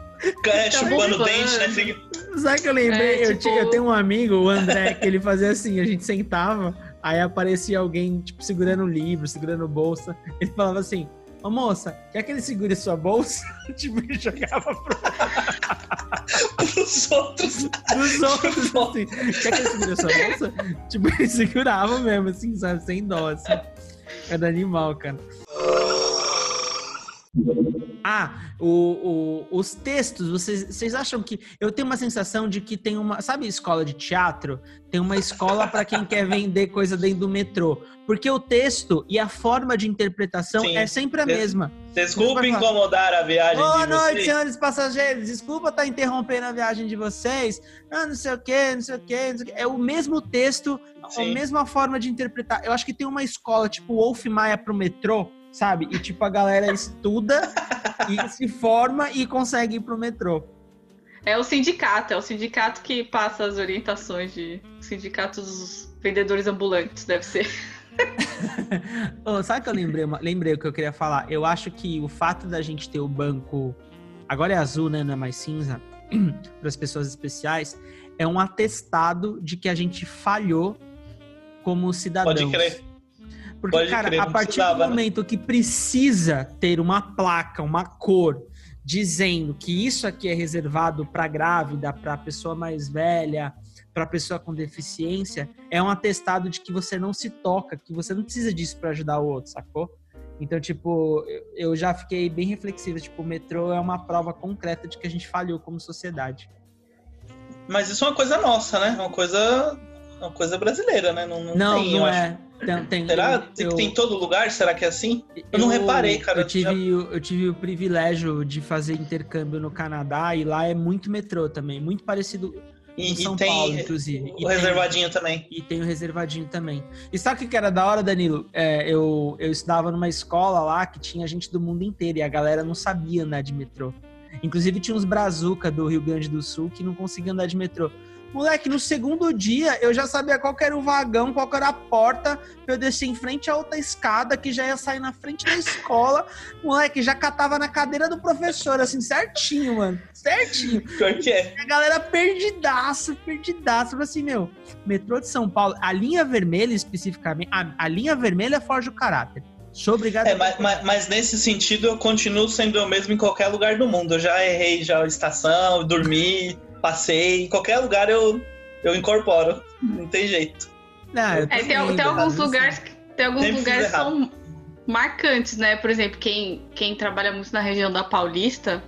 S4: É, chupando o dente, né? Fica...
S3: Sabe que eu lembrei?
S5: É,
S3: eu,
S5: tipo-
S3: tinha- eu tenho um amigo, o André, que ele fazia assim, a gente sentava, aí aparecia alguém, tipo, segurando um livro, segurando bolsa. Ele falava assim, ô moça, quer que ele segure sua bolsa? tipo, ele jogava pro,
S4: Os outros.
S3: pros outros, assim, quer que ele segure sua bolsa? Tipo, ele segurava mesmo, assim, sabe, sem dó, assim. Era animal, cara. Ah, o, o- os textos, vocês, vocês acham que. Eu tenho uma sensação de que tem uma. Sabe, escola de teatro? Tem uma escola para quem quer vender coisa dentro do metrô. Porque o texto e a forma de interpretação
S4: Sim.
S3: é sempre a
S4: Des-
S3: mesma.
S4: Desculpa incomodar a viagem
S3: Boa
S4: de
S3: noite,
S4: vocês.
S3: senhores passageiros. Desculpa estar interrompendo a viagem de vocês. Ah, não sei o quê, não sei o quê. Não sei o quê. É o mesmo texto, a
S4: Sim.
S3: mesma forma de interpretar. Eu acho que tem uma escola, tipo Wolf Maia pro metrô, sabe? E tipo, a galera estuda e se forma e consegue ir pro metrô.
S5: É o sindicato, é o sindicato que passa as orientações de o sindicato dos vendedores ambulantes, deve ser.
S3: Ô, sabe o que eu lembrei? Lembrei o que eu queria falar. Eu acho que o fato da gente ter o banco agora é azul, né? Não é mais cinza, para as pessoas especiais, é um atestado de que a gente falhou como cidadãos.
S4: Pode crer.
S3: Porque,
S4: Pode
S3: cara,
S4: crer,
S3: a partir do
S4: né?
S3: momento que precisa ter uma placa, uma cor, dizendo que isso aqui é reservado para grávida, para pessoa mais velha, para pessoa com deficiência, é um atestado de que você não se toca, que você não precisa disso para ajudar o outro, sacou? Então, tipo, eu- já fiquei bem reflexivo. Tipo, o metrô é uma prova concreta de que a gente falhou como sociedade.
S4: Mas isso é uma coisa nossa, né? Uma coisa, uma coisa brasileira, né? Não, não,
S3: Não,
S4: tem,
S3: não
S4: eu acho.
S3: Tem, tem-
S4: Será?
S3: eu-
S4: Tem,
S3: eu-
S4: tem em todo lugar? Será que é assim? Eu não reparei, cara.
S3: Eu tive, o- eu tive o privilégio de fazer intercâmbio no Canadá e lá é muito metrô também, muito parecido
S4: E,
S3: com
S4: e
S3: São
S4: tem
S3: Paulo, inclusive.
S4: o
S3: E tem-
S4: reservadinho também.
S3: E tem o reservadinho também. E sabe o que que era da hora, Danilo? É, eu, eu estudava numa escola lá que tinha gente do mundo inteiro e a galera não sabia andar de metrô. Inclusive tinha uns brazuca do Rio Grande do Sul que não conseguiam andar de metrô. Moleque, no segundo dia eu já sabia qual que era o vagão, qual que era a porta, pra eu descer em frente a outra escada que já ia sair na frente da escola. Moleque, já catava na cadeira do professor, assim, certinho, mano. Certinho.
S4: É.
S3: A galera perdidaço, perdidaço. Falei assim, meu, metrô de São Paulo, a linha vermelha especificamente, a, a linha vermelha foge o caráter. Sou obrigado
S4: É,
S3: a...
S4: mas, mas- mas nesse sentido eu continuo sendo eu mesmo em qualquer lugar do mundo. Eu já errei já a estação, dormi, passei. Em qualquer lugar eu, eu incorporo. Não tem jeito.
S3: Não, eu
S5: É, tem, tem alguns lugares que tem alguns
S4: Sempre
S5: lugares que são marcantes, né? Por exemplo, quem, quem trabalha muito na região da Paulista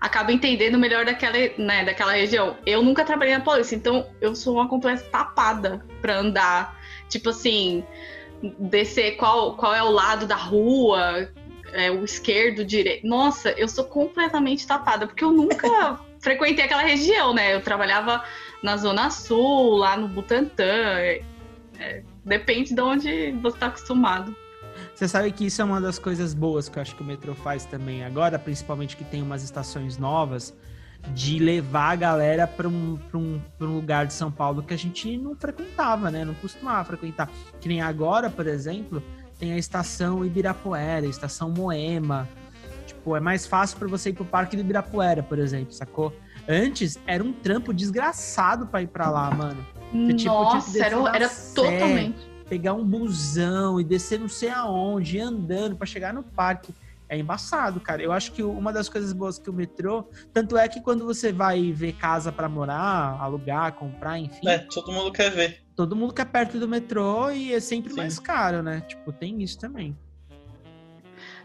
S5: acaba entendendo melhor daquela, né, daquela região. Eu nunca trabalhei na Paulista, então eu sou uma completa tapada pra andar. Tipo assim, descer qual, qual é o lado da rua, é, o esquerdo, o direito. Nossa, eu sou completamente tapada, porque eu nunca frequentei aquela região, né? Eu trabalhava na Zona Sul, lá no Butantã. é, depende de onde você tá acostumado.
S3: Você sabe que isso é uma das coisas boas que eu acho que o metrô faz também agora, principalmente que tem umas estações novas, de levar a galera para um, um, um lugar de São Paulo que a gente não frequentava, né? Não costumava frequentar. Que nem agora, por exemplo, tem a estação Ibirapuera, a estação Moema. Tipo, é mais fácil para você ir pro Parque do Ibirapuera, por exemplo, sacou? Antes era um trampo desgraçado para ir para lá, mano. Você, tipo,
S5: Nossa,
S3: descer
S5: era, era
S3: Sé.
S5: totalmente.
S3: pegar um busão e descer não sei aonde, ir andando pra chegar no parque. É embaçado, cara. Eu acho que uma das coisas boas que o metrô, tanto é que quando você vai ver casa pra morar, alugar, comprar, enfim,
S4: É, todo mundo quer ver.
S3: todo mundo quer perto do metrô e é sempre
S4: Sim.
S3: mais caro, né? Tipo, tem isso também.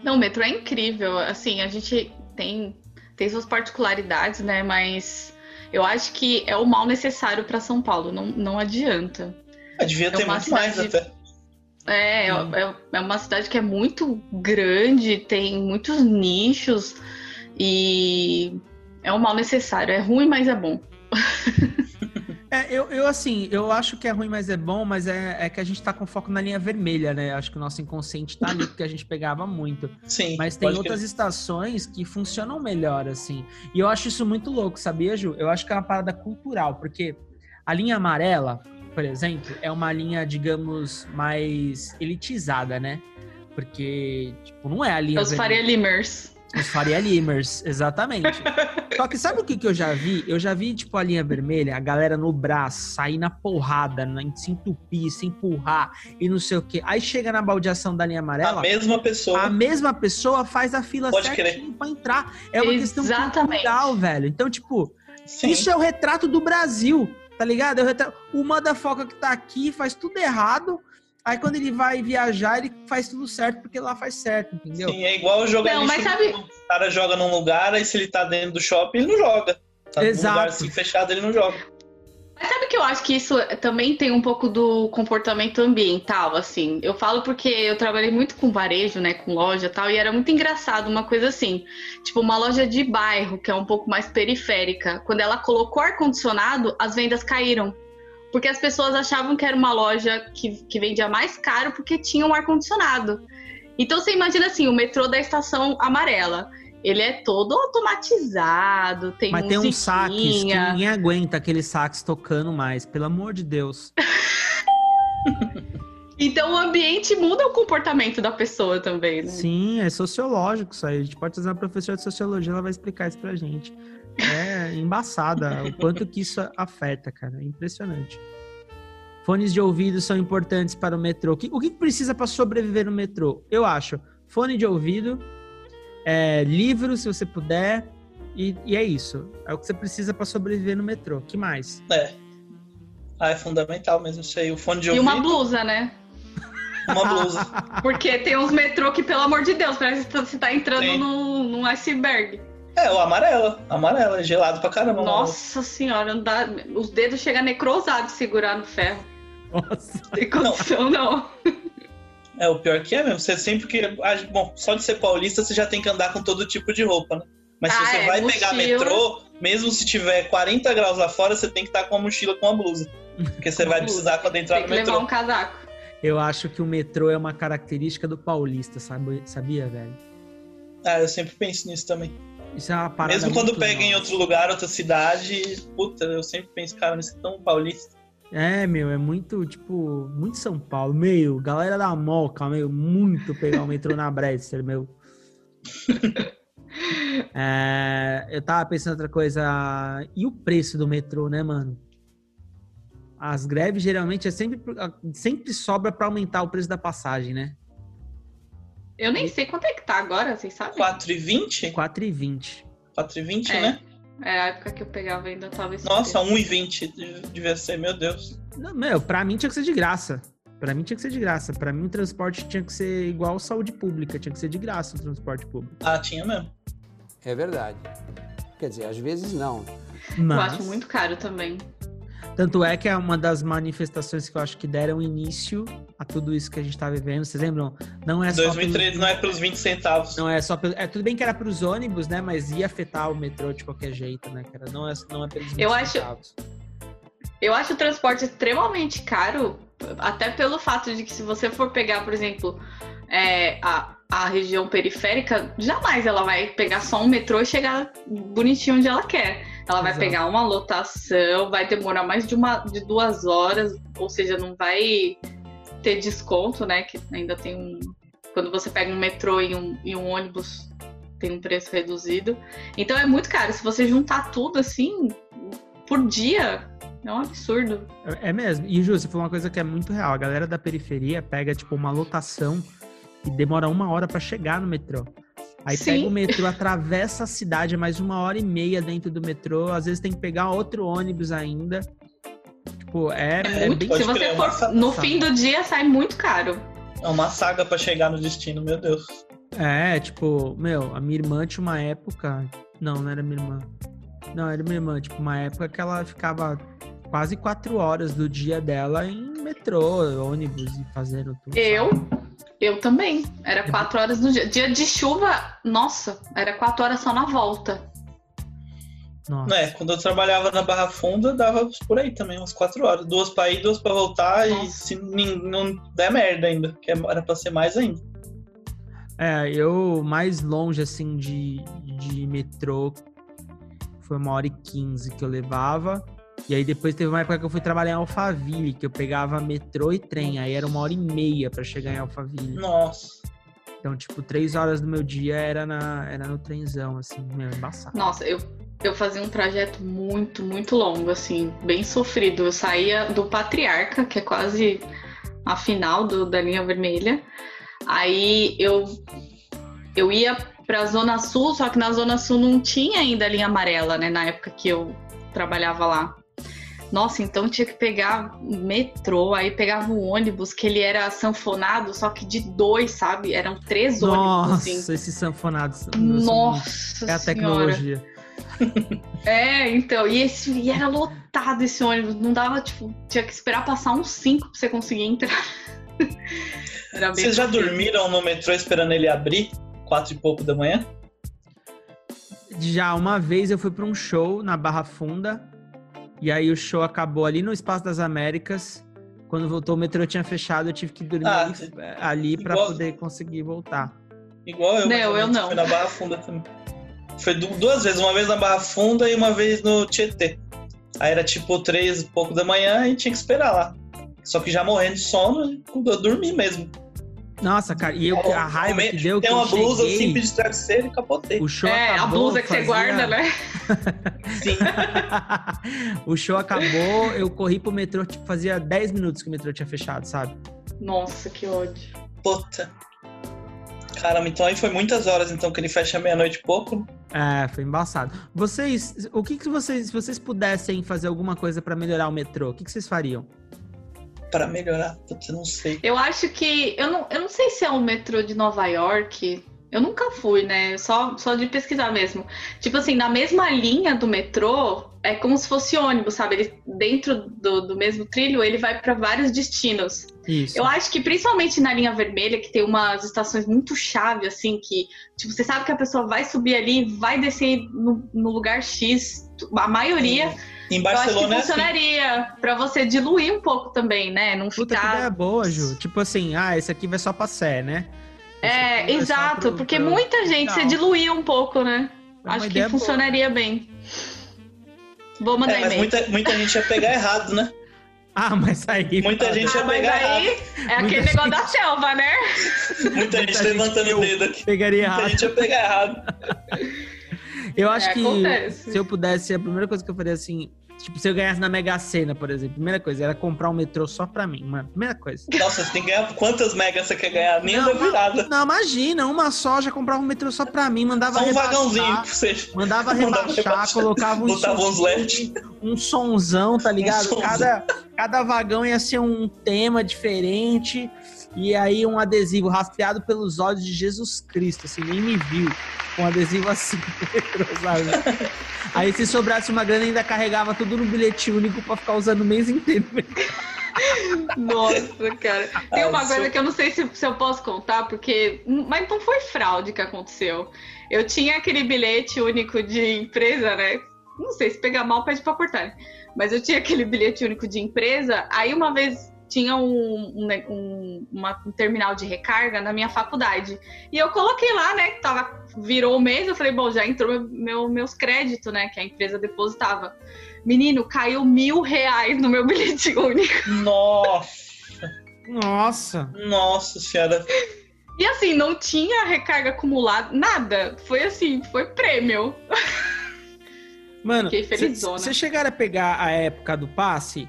S5: Não, o metrô é incrível. Assim, a gente tem, tem suas particularidades, né? Mas eu acho que é o mal necessário para São Paulo. Não, não adianta.
S4: Ah, devia
S5: É
S4: ter
S5: uma
S4: muito mais
S5: cidade-
S4: até.
S5: É,
S3: Hum.
S5: é, é uma cidade que é muito grande, tem muitos nichos e é o mal necessário. É ruim, mas é bom.
S3: É, eu, eu assim, eu acho que é ruim, mas é bom, mas é, é que a gente tá com foco na linha vermelha, né? Acho que o nosso inconsciente tá ali, porque a gente pegava muito.
S4: Sim.
S3: Mas tem outras estações que funcionam melhor, assim. E eu acho isso muito louco, sabia, Ju? Eu acho que é uma parada cultural, porque a linha amarela, por exemplo, é uma linha, digamos, mais elitizada, né? Porque, tipo, não é a linha.
S5: Os
S3: vermelha.
S5: Faria Limers.
S3: Os Faria Limers, exatamente. Só que sabe o que, que eu já vi? Eu já vi, tipo, a linha vermelha, a galera no braço, sair na porrada, na, se entupir, se empurrar e não sei o quê. Aí chega na baldeação da linha
S4: A
S3: amarela,
S4: mesma pessoa.
S3: a mesma pessoa faz a fila
S4: Pode
S3: certinho pra entrar. É uma questão
S5: Exatamente.
S3: cultural, velho. Então, tipo,
S4: Sim.
S3: isso é o retrato do Brasil, tá ligado? É o, retrato... o motherfucker que tá aqui faz tudo errado. Aí quando ele vai viajar, ele faz tudo certo porque lá faz certo, entendeu?
S4: Sim, é igual jogar
S5: Não, mas sabe-
S4: O cara joga num lugar, aí se ele tá dentro do shopping, ele não joga. Tá
S3: Exato.
S4: num lugar assim fechado, ele não joga.
S5: Mas sabe que eu acho que isso também tem um pouco do comportamento ambiental, assim. Eu falo porque eu trabalhei muito com varejo, né, com loja e tal, e era muito engraçado uma coisa assim. Tipo, uma loja de bairro, que é um pouco mais periférica. Quando ela colocou ar-condicionado, as vendas caíram. Porque as pessoas achavam que era uma loja que, que vendia mais caro porque tinha um ar-condicionado. Então você imagina assim, o metrô da estação amarela. Ele é todo automatizado, tem
S3: Mas tem uns saques que ninguém aguenta aqueles saques tocando mais, pelo amor de Deus.
S5: Então o ambiente muda o comportamento da pessoa também, né?
S3: Sim, é sociológico isso aí. A gente pode trazer uma professora de sociologia, ela vai explicar isso pra gente. É embaçada o quanto que isso afeta, cara. É impressionante. Fones de ouvido são importantes para o metrô. O que, o que precisa para sobreviver no metrô? Eu acho. Fone de ouvido, é, livro, se você puder, e, e é isso. É o que você precisa para sobreviver no metrô. que mais?
S4: É. Ah, é fundamental mesmo isso aí. O fone de
S5: E
S4: ouvido.
S5: uma blusa, né?
S4: Uma blusa.
S5: Porque tem uns metrô que, pelo amor de Deus, parece que você tá entrando num iceberg.
S4: É, o amarelo. Amarelo, é gelado pra caramba.
S5: Nossa senhora, não dá... os dedos chegam a necrosar de segurar no ferro.
S3: Nossa.
S5: Não tem condição, não.
S4: É, o pior que é mesmo. Você sempre que. ah, Bom, só de ser paulista, você já tem que andar com todo tipo de roupa, né? Mas se
S5: Ah,
S4: você
S5: é,
S4: vai pegar
S5: mochila.
S4: metrô, mesmo se tiver 40 graus lá fora, você tem que estar com uma mochila com uma blusa. Porque você vai
S5: blusa.
S4: precisar quando entrar
S5: Tem
S4: no
S5: que levar
S4: metrô.
S5: um casaco.
S3: Eu acho que o metrô é uma característica do paulista, sabe? sabia, velho?
S4: Ah, eu sempre penso nisso também.
S3: Isso é uma parada
S4: Mesmo quando pega em outro lugar, outra cidade, puta, eu sempre penso, cara, isso é tão paulista.
S3: É, meu, é muito, tipo, muito São Paulo. Meu, galera da Moca, meu, muito pegar o metrô na Bresser, meu. É, eu tava pensando outra coisa. E o preço do metrô, né, mano? As greves geralmente é sempre, sempre sobra pra aumentar o preço da passagem, né?
S5: Eu nem sei quanto é que tá agora, vocês sabem?
S4: 4,20?
S3: 4,20.
S4: 4,20,
S5: É.
S4: né?
S5: É, a época que eu pegava ainda tava esse
S4: Nossa,
S5: preço.
S4: 1,20 devia ser, meu Deus.
S3: Não, meu, pra mim tinha que ser de graça. Pra mim tinha que ser de graça. Pra mim o transporte tinha que ser igual saúde pública. Tinha que ser de graça o transporte público.
S4: Ah, tinha mesmo.
S6: É verdade. Quer dizer, às vezes não.
S5: Eu
S3: Mas,
S5: acho muito caro também.
S3: Tanto é que é uma das manifestações que eu acho que deram início a tudo isso que a gente tá vivendo. Vocês lembram? Não é só
S4: 2013
S3: pelos-
S4: não é pelos 20 centavos.
S3: Não é só pelo... é tudo bem que era pros ônibus, né? Mas ia afetar o metrô de qualquer jeito, né? Cara? Não é não é pelos 20
S5: Eu acho-
S3: centavos.
S5: Eu acho o transporte extremamente caro, até pelo fato de que se você for pegar, por exemplo, é, a, a região periférica, jamais ela vai pegar só um metrô e chegar bonitinho onde ela quer. Ela vai
S3: Exato.
S5: pegar uma lotação, vai demorar mais de, uma, de duas horas, ou seja, não vai ter desconto, né? Que ainda tem um. Quando você pega um metrô e um, e um ônibus, tem um preço reduzido. Então é muito caro. Se você juntar tudo assim, por dia, é um absurdo.
S3: É é mesmo. E, Ju, você falou uma coisa que é muito real. A galera da periferia pega, tipo, uma lotação e demora uma hora pra chegar no metrô. Aí
S5: Sim.
S3: pega o metrô, atravessa a cidade, é mais uma hora e meia dentro do metrô. Às vezes tem que pegar outro ônibus ainda. Tipo, é, é
S5: muito.
S3: bem...
S5: Se você
S4: crer,
S5: for
S4: massa-
S5: no
S3: massa.
S5: fim do dia, sai muito caro.
S4: É uma saga pra chegar no destino, meu Deus.
S3: É, tipo, meu, a minha irmã tinha uma época... Não, não era minha irmã. Não, era minha irmã. Tipo, uma época que ela ficava quase quatro horas do dia dela em metrô, ônibus e fazendo tudo.
S5: Eu,
S3: sabe?
S5: Eu também. Era quatro horas no dia. Dia de chuva, nossa, era quatro horas só na volta.
S3: Nossa.
S4: É, quando eu trabalhava na Barra Funda, dava por aí também, umas 4 horas. Duas pra ir, duas pra voltar, e
S5: Nossa.
S4: se nin- não der merda ainda, que era pra ser mais ainda.
S3: É, eu mais longe assim de, de metrô foi uma hora e quinze que eu levava. E aí depois teve uma época que eu fui trabalhar em Alphaville, que eu pegava metrô e trem. Aí era uma hora e meia pra chegar em Alphaville.
S4: Nossa.
S3: Então, tipo, três horas do meu dia era, na, era no trenzão, assim, meu, embaçado.
S5: Nossa, eu, eu fazia um trajeto muito, muito longo, assim, bem sofrido. Eu saía do Patriarca, que é quase a final do, da linha vermelha. Aí eu, eu ia pra Zona Sul, só que na Zona Sul não tinha ainda a linha amarela, né? Na época que eu trabalhava lá. Nossa, então tinha que pegar metrô, aí pegava um ônibus que ele era sanfonado, só que de dois, sabe? Eram três ônibus,
S3: Nossa,
S5: assim.
S3: esses sanfonados.
S5: Nossa
S3: É a
S5: senhora.
S3: tecnologia.
S5: É, então, e, esse, e era lotado esse ônibus, não dava, tipo, tinha que esperar passar uns cinco pra você conseguir entrar. Era bem
S4: Vocês já dormiram no metrô esperando ele abrir? Quatro e pouco da manhã?
S3: Já uma vez eu fui pra um show na Barra Funda. E aí o show acabou ali no Espaço das Américas. Quando voltou, o metrô tinha fechado, eu tive que dormir
S4: Ah,
S3: ali, ali pra
S4: igual-
S3: poder conseguir voltar.
S4: Igual eu.
S5: Não, eu não.
S4: Fui na Barra Funda também. Foi du- duas vezes, uma vez na Barra Funda e uma vez no Tietê. Aí era tipo três e pouco da manhã e tinha que esperar lá. Só que já morrendo de sono, eu dormi mesmo.
S3: Nossa, cara, e eu, a raiva que deu que
S4: Tem uma
S3: eu
S4: blusa
S3: cheguei,
S4: simples de travesseiro e capotei.
S3: o show
S5: É, a
S3: acabou,
S5: blusa que você
S3: fazia-
S5: guarda, né?
S4: Sim.
S3: o show acabou, eu corri pro metrô, tipo, fazia 10 minutos que o metrô tinha fechado, sabe?
S5: Nossa, que ódio.
S4: Puta. Caramba, então aí foi muitas horas então que ele fecha meia-noite e pouco.
S3: É, foi embaçado. Vocês, o que que vocês, se vocês pudessem fazer alguma coisa pra melhorar o metrô, o que que vocês fariam?
S4: Pra melhorar, putz, eu não sei.
S5: Eu acho que. Eu não, eu não sei se é o metrô de Nova York. Eu nunca fui, né? Só, só de pesquisar mesmo. Tipo assim, na mesma linha do metrô, é como se fosse ônibus, sabe? Ele, dentro do, do mesmo trilho, ele vai para vários destinos.
S3: Isso.
S5: Eu acho que principalmente na linha vermelha, que tem umas estações muito chave, assim, que tipo, você sabe que a pessoa vai subir ali, vai descer no, no lugar X. A maioria,
S4: Em
S5: eu acho que
S4: Barcelona é assim.
S5: funcionaria pra você diluir um pouco também, né? Não
S3: Puta, que
S5: ficar
S3: ideia boa, Ju. Tipo assim, ah, esse aqui vai só pra Sé, né? Esse
S5: É, exato,
S3: pro-
S5: porque
S3: pro-
S5: muita gente você
S3: Legal.
S5: diluía um pouco, né?
S3: É
S5: Acho que
S3: ideia boa.
S5: funcionaria bem. Vou mandar
S4: É, mas
S5: e-mail.
S4: muita, muita gente ia pegar errado, né?
S3: Ah, mas aí.
S4: Muita gente
S5: Ah,
S4: ia
S5: mas
S4: pegar
S5: aí é
S3: Muita
S5: aquele negócio da selva, né?
S4: Muita gente
S3: gente
S4: levantando o dedo aqui.
S3: Pegaria
S4: Muita
S3: errado.
S4: gente ia pegar errado.
S3: Eu acho
S5: É,
S3: que
S5: acontece.
S3: se eu pudesse, a primeira coisa que eu faria assim, tipo, se eu ganhasse na Mega Sena, por exemplo, primeira coisa era comprar um metrô só pra mim, mano. Primeira coisa.
S4: Nossa, você tem que ganhar quantas megas você quer ganhar? Nem
S3: Não,
S4: da virada.
S3: Não, imagina, uma só, já comprava um metrô só pra mim, mandava
S4: Só um
S3: rebaixar,
S4: vagãozinho pra você.
S3: Mandava
S4: Mandava
S3: rebaixar,
S4: rebaixar,
S3: colocava um,
S4: botava uns LED.
S3: um sonzão, tá ligado?
S4: sonzão.
S3: cada, cada vagão ia ser um tema diferente. E aí um adesivo rastreado pelos olhos de Jesus Cristo, assim, nem me viu. Com um adesivo assim, sabe? Aí se sobrasse uma grana, ainda carregava tudo no bilhete único pra ficar usando o mês inteiro.
S5: Nossa, cara. Tem uma coisa que eu não sei se, se eu posso contar, porque. Mas não foi fraude que aconteceu. Eu tinha aquele bilhete único de empresa, né? Não sei, se pegar mal, pede pra cortar. né? Mas eu tinha aquele bilhete único de empresa. Aí uma vez tinha um, um, um- uma- um terminal de recarga na minha faculdade. E eu coloquei lá, né? Que tava, virou o mês, eu falei, bom, já entrou meu- meu- meus créditos, né? Que a empresa depositava. Menino, caiu mil reais no meu bilhete único.
S4: Nossa,
S3: Nossa!
S4: nossa senhora.
S5: E assim, não tinha recarga acumulada, nada. Foi assim, foi prêmio.
S3: Mano,
S5: Fiquei felizona.
S3: vocês chegaram a pegar a época do passe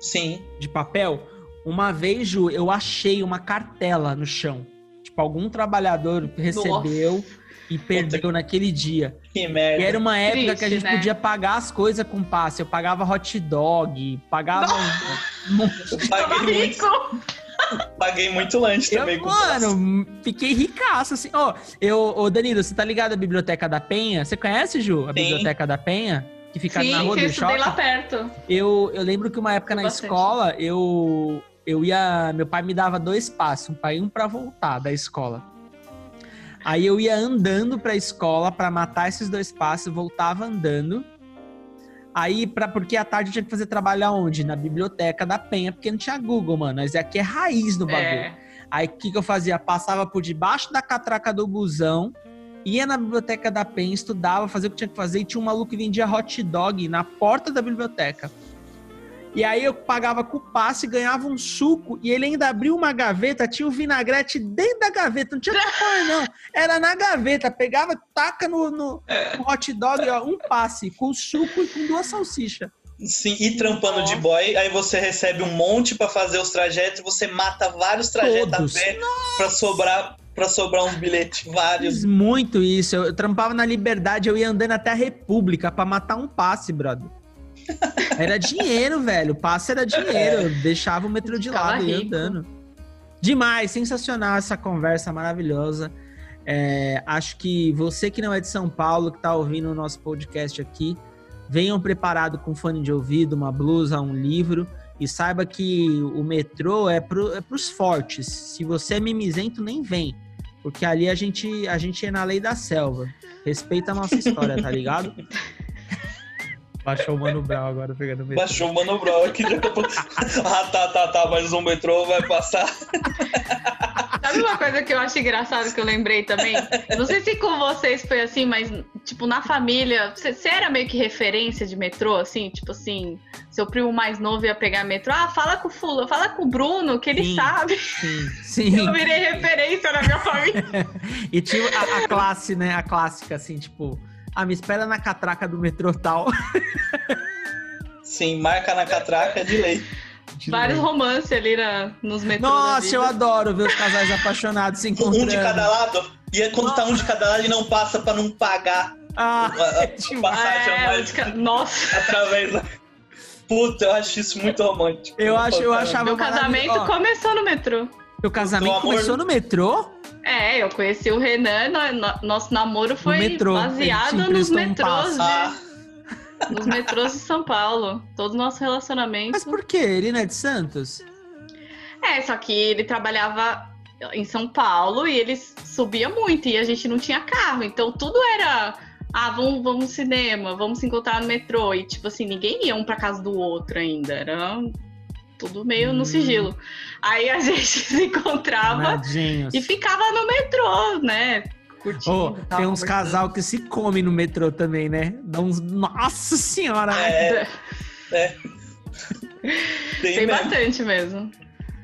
S4: Sim.
S3: de papel? Uma vez, Ju, eu achei uma cartela no chão. Tipo, algum trabalhador recebeu e perdeu naquele dia.
S4: Que
S3: E
S4: merda.
S3: era uma época que a
S5: Triste,
S3: gente
S5: né?
S3: podia pagar as coisas com passe. Eu pagava hot dog, pagava. um
S4: paguei muito,
S5: rico.
S4: paguei muito lanche também
S3: Eu,
S4: com passe.
S3: mano, fiquei ricaço, assim. Ó, eu, ô Danilo, você tá ligado à Biblioteca da Penha? Você conhece, Ju, a
S4: Sim.
S3: Biblioteca da Penha? Que fica
S5: Sim,
S3: na rua
S5: que eu
S3: do
S5: estudei lá
S3: shopping?
S5: perto.
S3: Eu, eu lembro que uma época na
S5: bastante.
S3: escola, eu, eu ia. Meu pai me dava dois passos, um pra ir e um pra voltar da escola. Aí eu ia andando pra escola pra matar esses dois passos, voltava andando. Aí, pra, porque à tarde eu tinha que fazer trabalho aonde? Na biblioteca da Penha, porque não tinha Google, mano. Mas aqui é raiz no bagulho.
S5: É.
S3: Aí o que, que eu fazia? Passava por debaixo da catraca do busão, ia na biblioteca da PEN, estudava, fazia o que tinha que fazer, e tinha um maluco que vendia hot dog na porta da biblioteca. E aí eu pagava com o passe, ganhava um suco, e ele ainda abriu uma gaveta, tinha o vinagrete dentro da gaveta, não tinha que pôr, não. Era na gaveta, pegava, taca no, no- no hot dog, ó, um passe, com suco e com duas salsichas.
S4: Sim, e trampando
S5: Nossa.
S4: de boy, aí você recebe um monte pra fazer os trajetos, você mata vários trajetos
S3: Todos.
S4: a pé pra sobrar, pra sobrar uns bilhetes, vários.
S3: Fiz muito isso. Eu, eu trampava na Liberdade, eu ia andando até a República pra matar um passe, brother. Era dinheiro, velho. O passe era dinheiro. Eu deixava o metrô de
S5: Ficava
S3: lado e ia andando. Demais, sensacional essa conversa maravilhosa. É, acho que você que não é de São Paulo, que tá ouvindo o nosso podcast aqui, venham preparado com fone de ouvido, uma blusa, um livro. E saiba que o metrô é, pro, é pros fortes. Se você é mimizento, nem vem. Porque ali a gente, a gente é na lei da selva. Respeita a nossa história, tá ligado? Baixou o Mano Brown agora pegando o metrô.
S4: Baixou o Mano Brown aqui. daqui a pouco- ah, tá, tá, tá, mas o metrô vai passar.
S5: Sabe uma coisa que eu acho engraçado que eu lembrei também? Não sei se com vocês foi assim, mas, tipo, na família, você você era meio que referência de metrô, assim? Tipo assim, seu primo mais novo ia pegar metrô. Ah, fala com o Fula, fala com o Bruno, que ele
S3: Sim.
S5: sabe.
S3: Sim, sim.
S5: Eu virei referência na minha família.
S3: E tinha a, a classe, né? A clássica, assim, tipo, ah, me espera na catraca do metrô tal.
S4: Sim, marca na catraca de lei.
S5: Vários romances ali na, nos metrôs.
S3: Nossa, eu adoro ver os casais apaixonados se encontrando.
S4: Um de cada lado. E é quando tá um de cada lado e não passa pra não pagar
S3: Ah,
S4: a, a
S3: é demais.
S4: passagem a
S5: É,
S4: mais
S5: ca- Nossa,
S4: através da. Puta, eu acho isso muito romântico.
S3: Eu acho- eu achava-
S5: meu casamento.
S3: Ó.
S5: começou no metrô.
S3: Meu casamento
S4: amor-
S3: começou no metrô?
S5: É, eu conheci o Renan, no- no- nosso namoro foi
S3: metrô, ele
S5: baseado nos metrôs, de,
S4: Ah,
S5: nos metrôs de São Paulo. Todo o nosso relacionamento.
S3: Mas por quê? Ele não é de Santos?
S5: É, só que ele trabalhava em São Paulo e ele subia muito e a gente não tinha carro. Então tudo era. Ah, vamos, vamos no cinema, vamos se encontrar no metrô. E tipo assim, ninguém ia um pra casa do outro ainda. Era tudo meio
S3: Hum.
S5: no sigilo. Aí a gente se encontrava
S3: Nadinhos.
S5: e ficava no metrô, né? Curtindo,
S3: Oh,
S5: tal,
S3: tem uns casal que se come no metrô também, né? Dá uns. Nossa senhora!
S4: é, é. Tem
S5: Tem
S4: mesmo.
S5: bastante mesmo.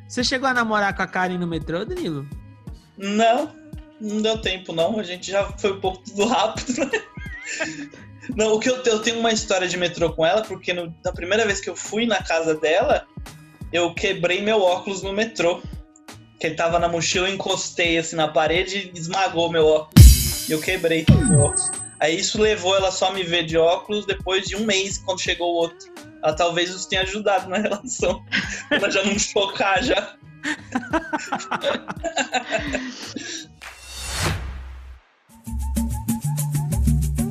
S3: Você chegou a namorar com a Karen no metrô, Danilo?
S4: Não, não deu tempo, não. A gente já foi um pouco tudo rápido. né? Não, o que eu, eu tenho uma história de metrô com ela, porque no- na primeira vez que eu fui na casa dela, eu quebrei meu óculos no metrô. Que ele tava na mochila, eu encostei assim na parede e esmagou meu óculos. E eu quebrei o óculos. Aí isso levou ela só a me ver de óculos depois de um mês, quando chegou o outro. Ela talvez isso tenha ajudado na relação. Ela já não chocar já.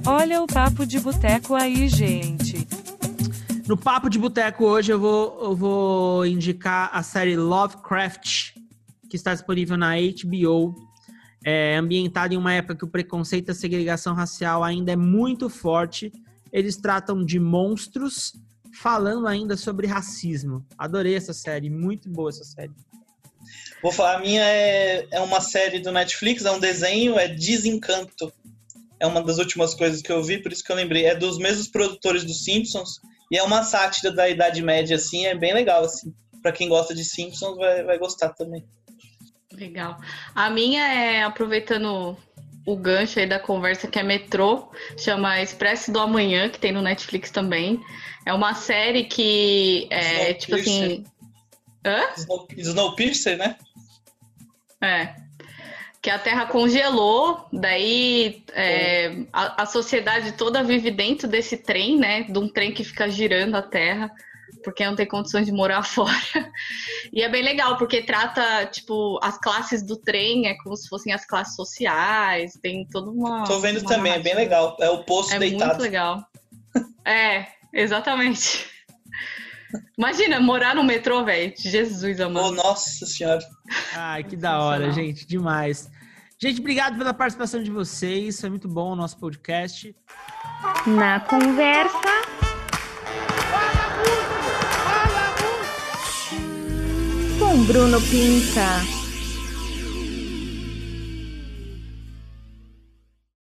S7: Olha o papo de boteco aí, gente.
S3: No Papo de Boteco hoje eu vou, eu vou indicar a série Lovecraft, que está disponível na HBO. É ambientada em uma época que o preconceito e a segregação racial ainda é muito forte. Eles tratam de monstros, falando ainda sobre racismo. Adorei essa série, muito boa essa série.
S4: Vou falar, a minha é, é uma série do Netflix, é um desenho, é Desencanto. É uma das últimas coisas que eu vi, por isso que eu lembrei. É dos mesmos produtores dos Simpsons e é uma sátira da Idade Média, assim, é bem legal, assim. Pra quem gosta de Simpsons vai, vai gostar também.
S5: Legal. A minha é aproveitando o gancho aí da conversa que é metrô, chama Expresso do Amanhã, que tem no Netflix também. É uma série que é tipo assim. Hã?
S4: Snow, Snowpiercer, né?
S5: É. Que a Terra congelou, daí é, a, a sociedade toda vive dentro desse trem, né? De um trem que fica girando a Terra, porque não tem condições de morar fora. E é bem legal, porque trata, tipo, as classes do trem, é como se fossem as classes sociais, tem toda uma.
S4: Tô vendo
S5: uma
S4: também, é bem legal. É o Poço
S5: É
S4: Deitado.
S5: muito legal. É, exatamente. Imagina, morar no metrô, velho. Jesus,
S4: Oh,
S5: amado.
S4: nossa senhora.
S3: Ai, que da hora, gente, demais. Gente, obrigado pela participação de vocês. Foi muito bom o nosso podcast.
S1: Na conversa. Com Bruno Pinta.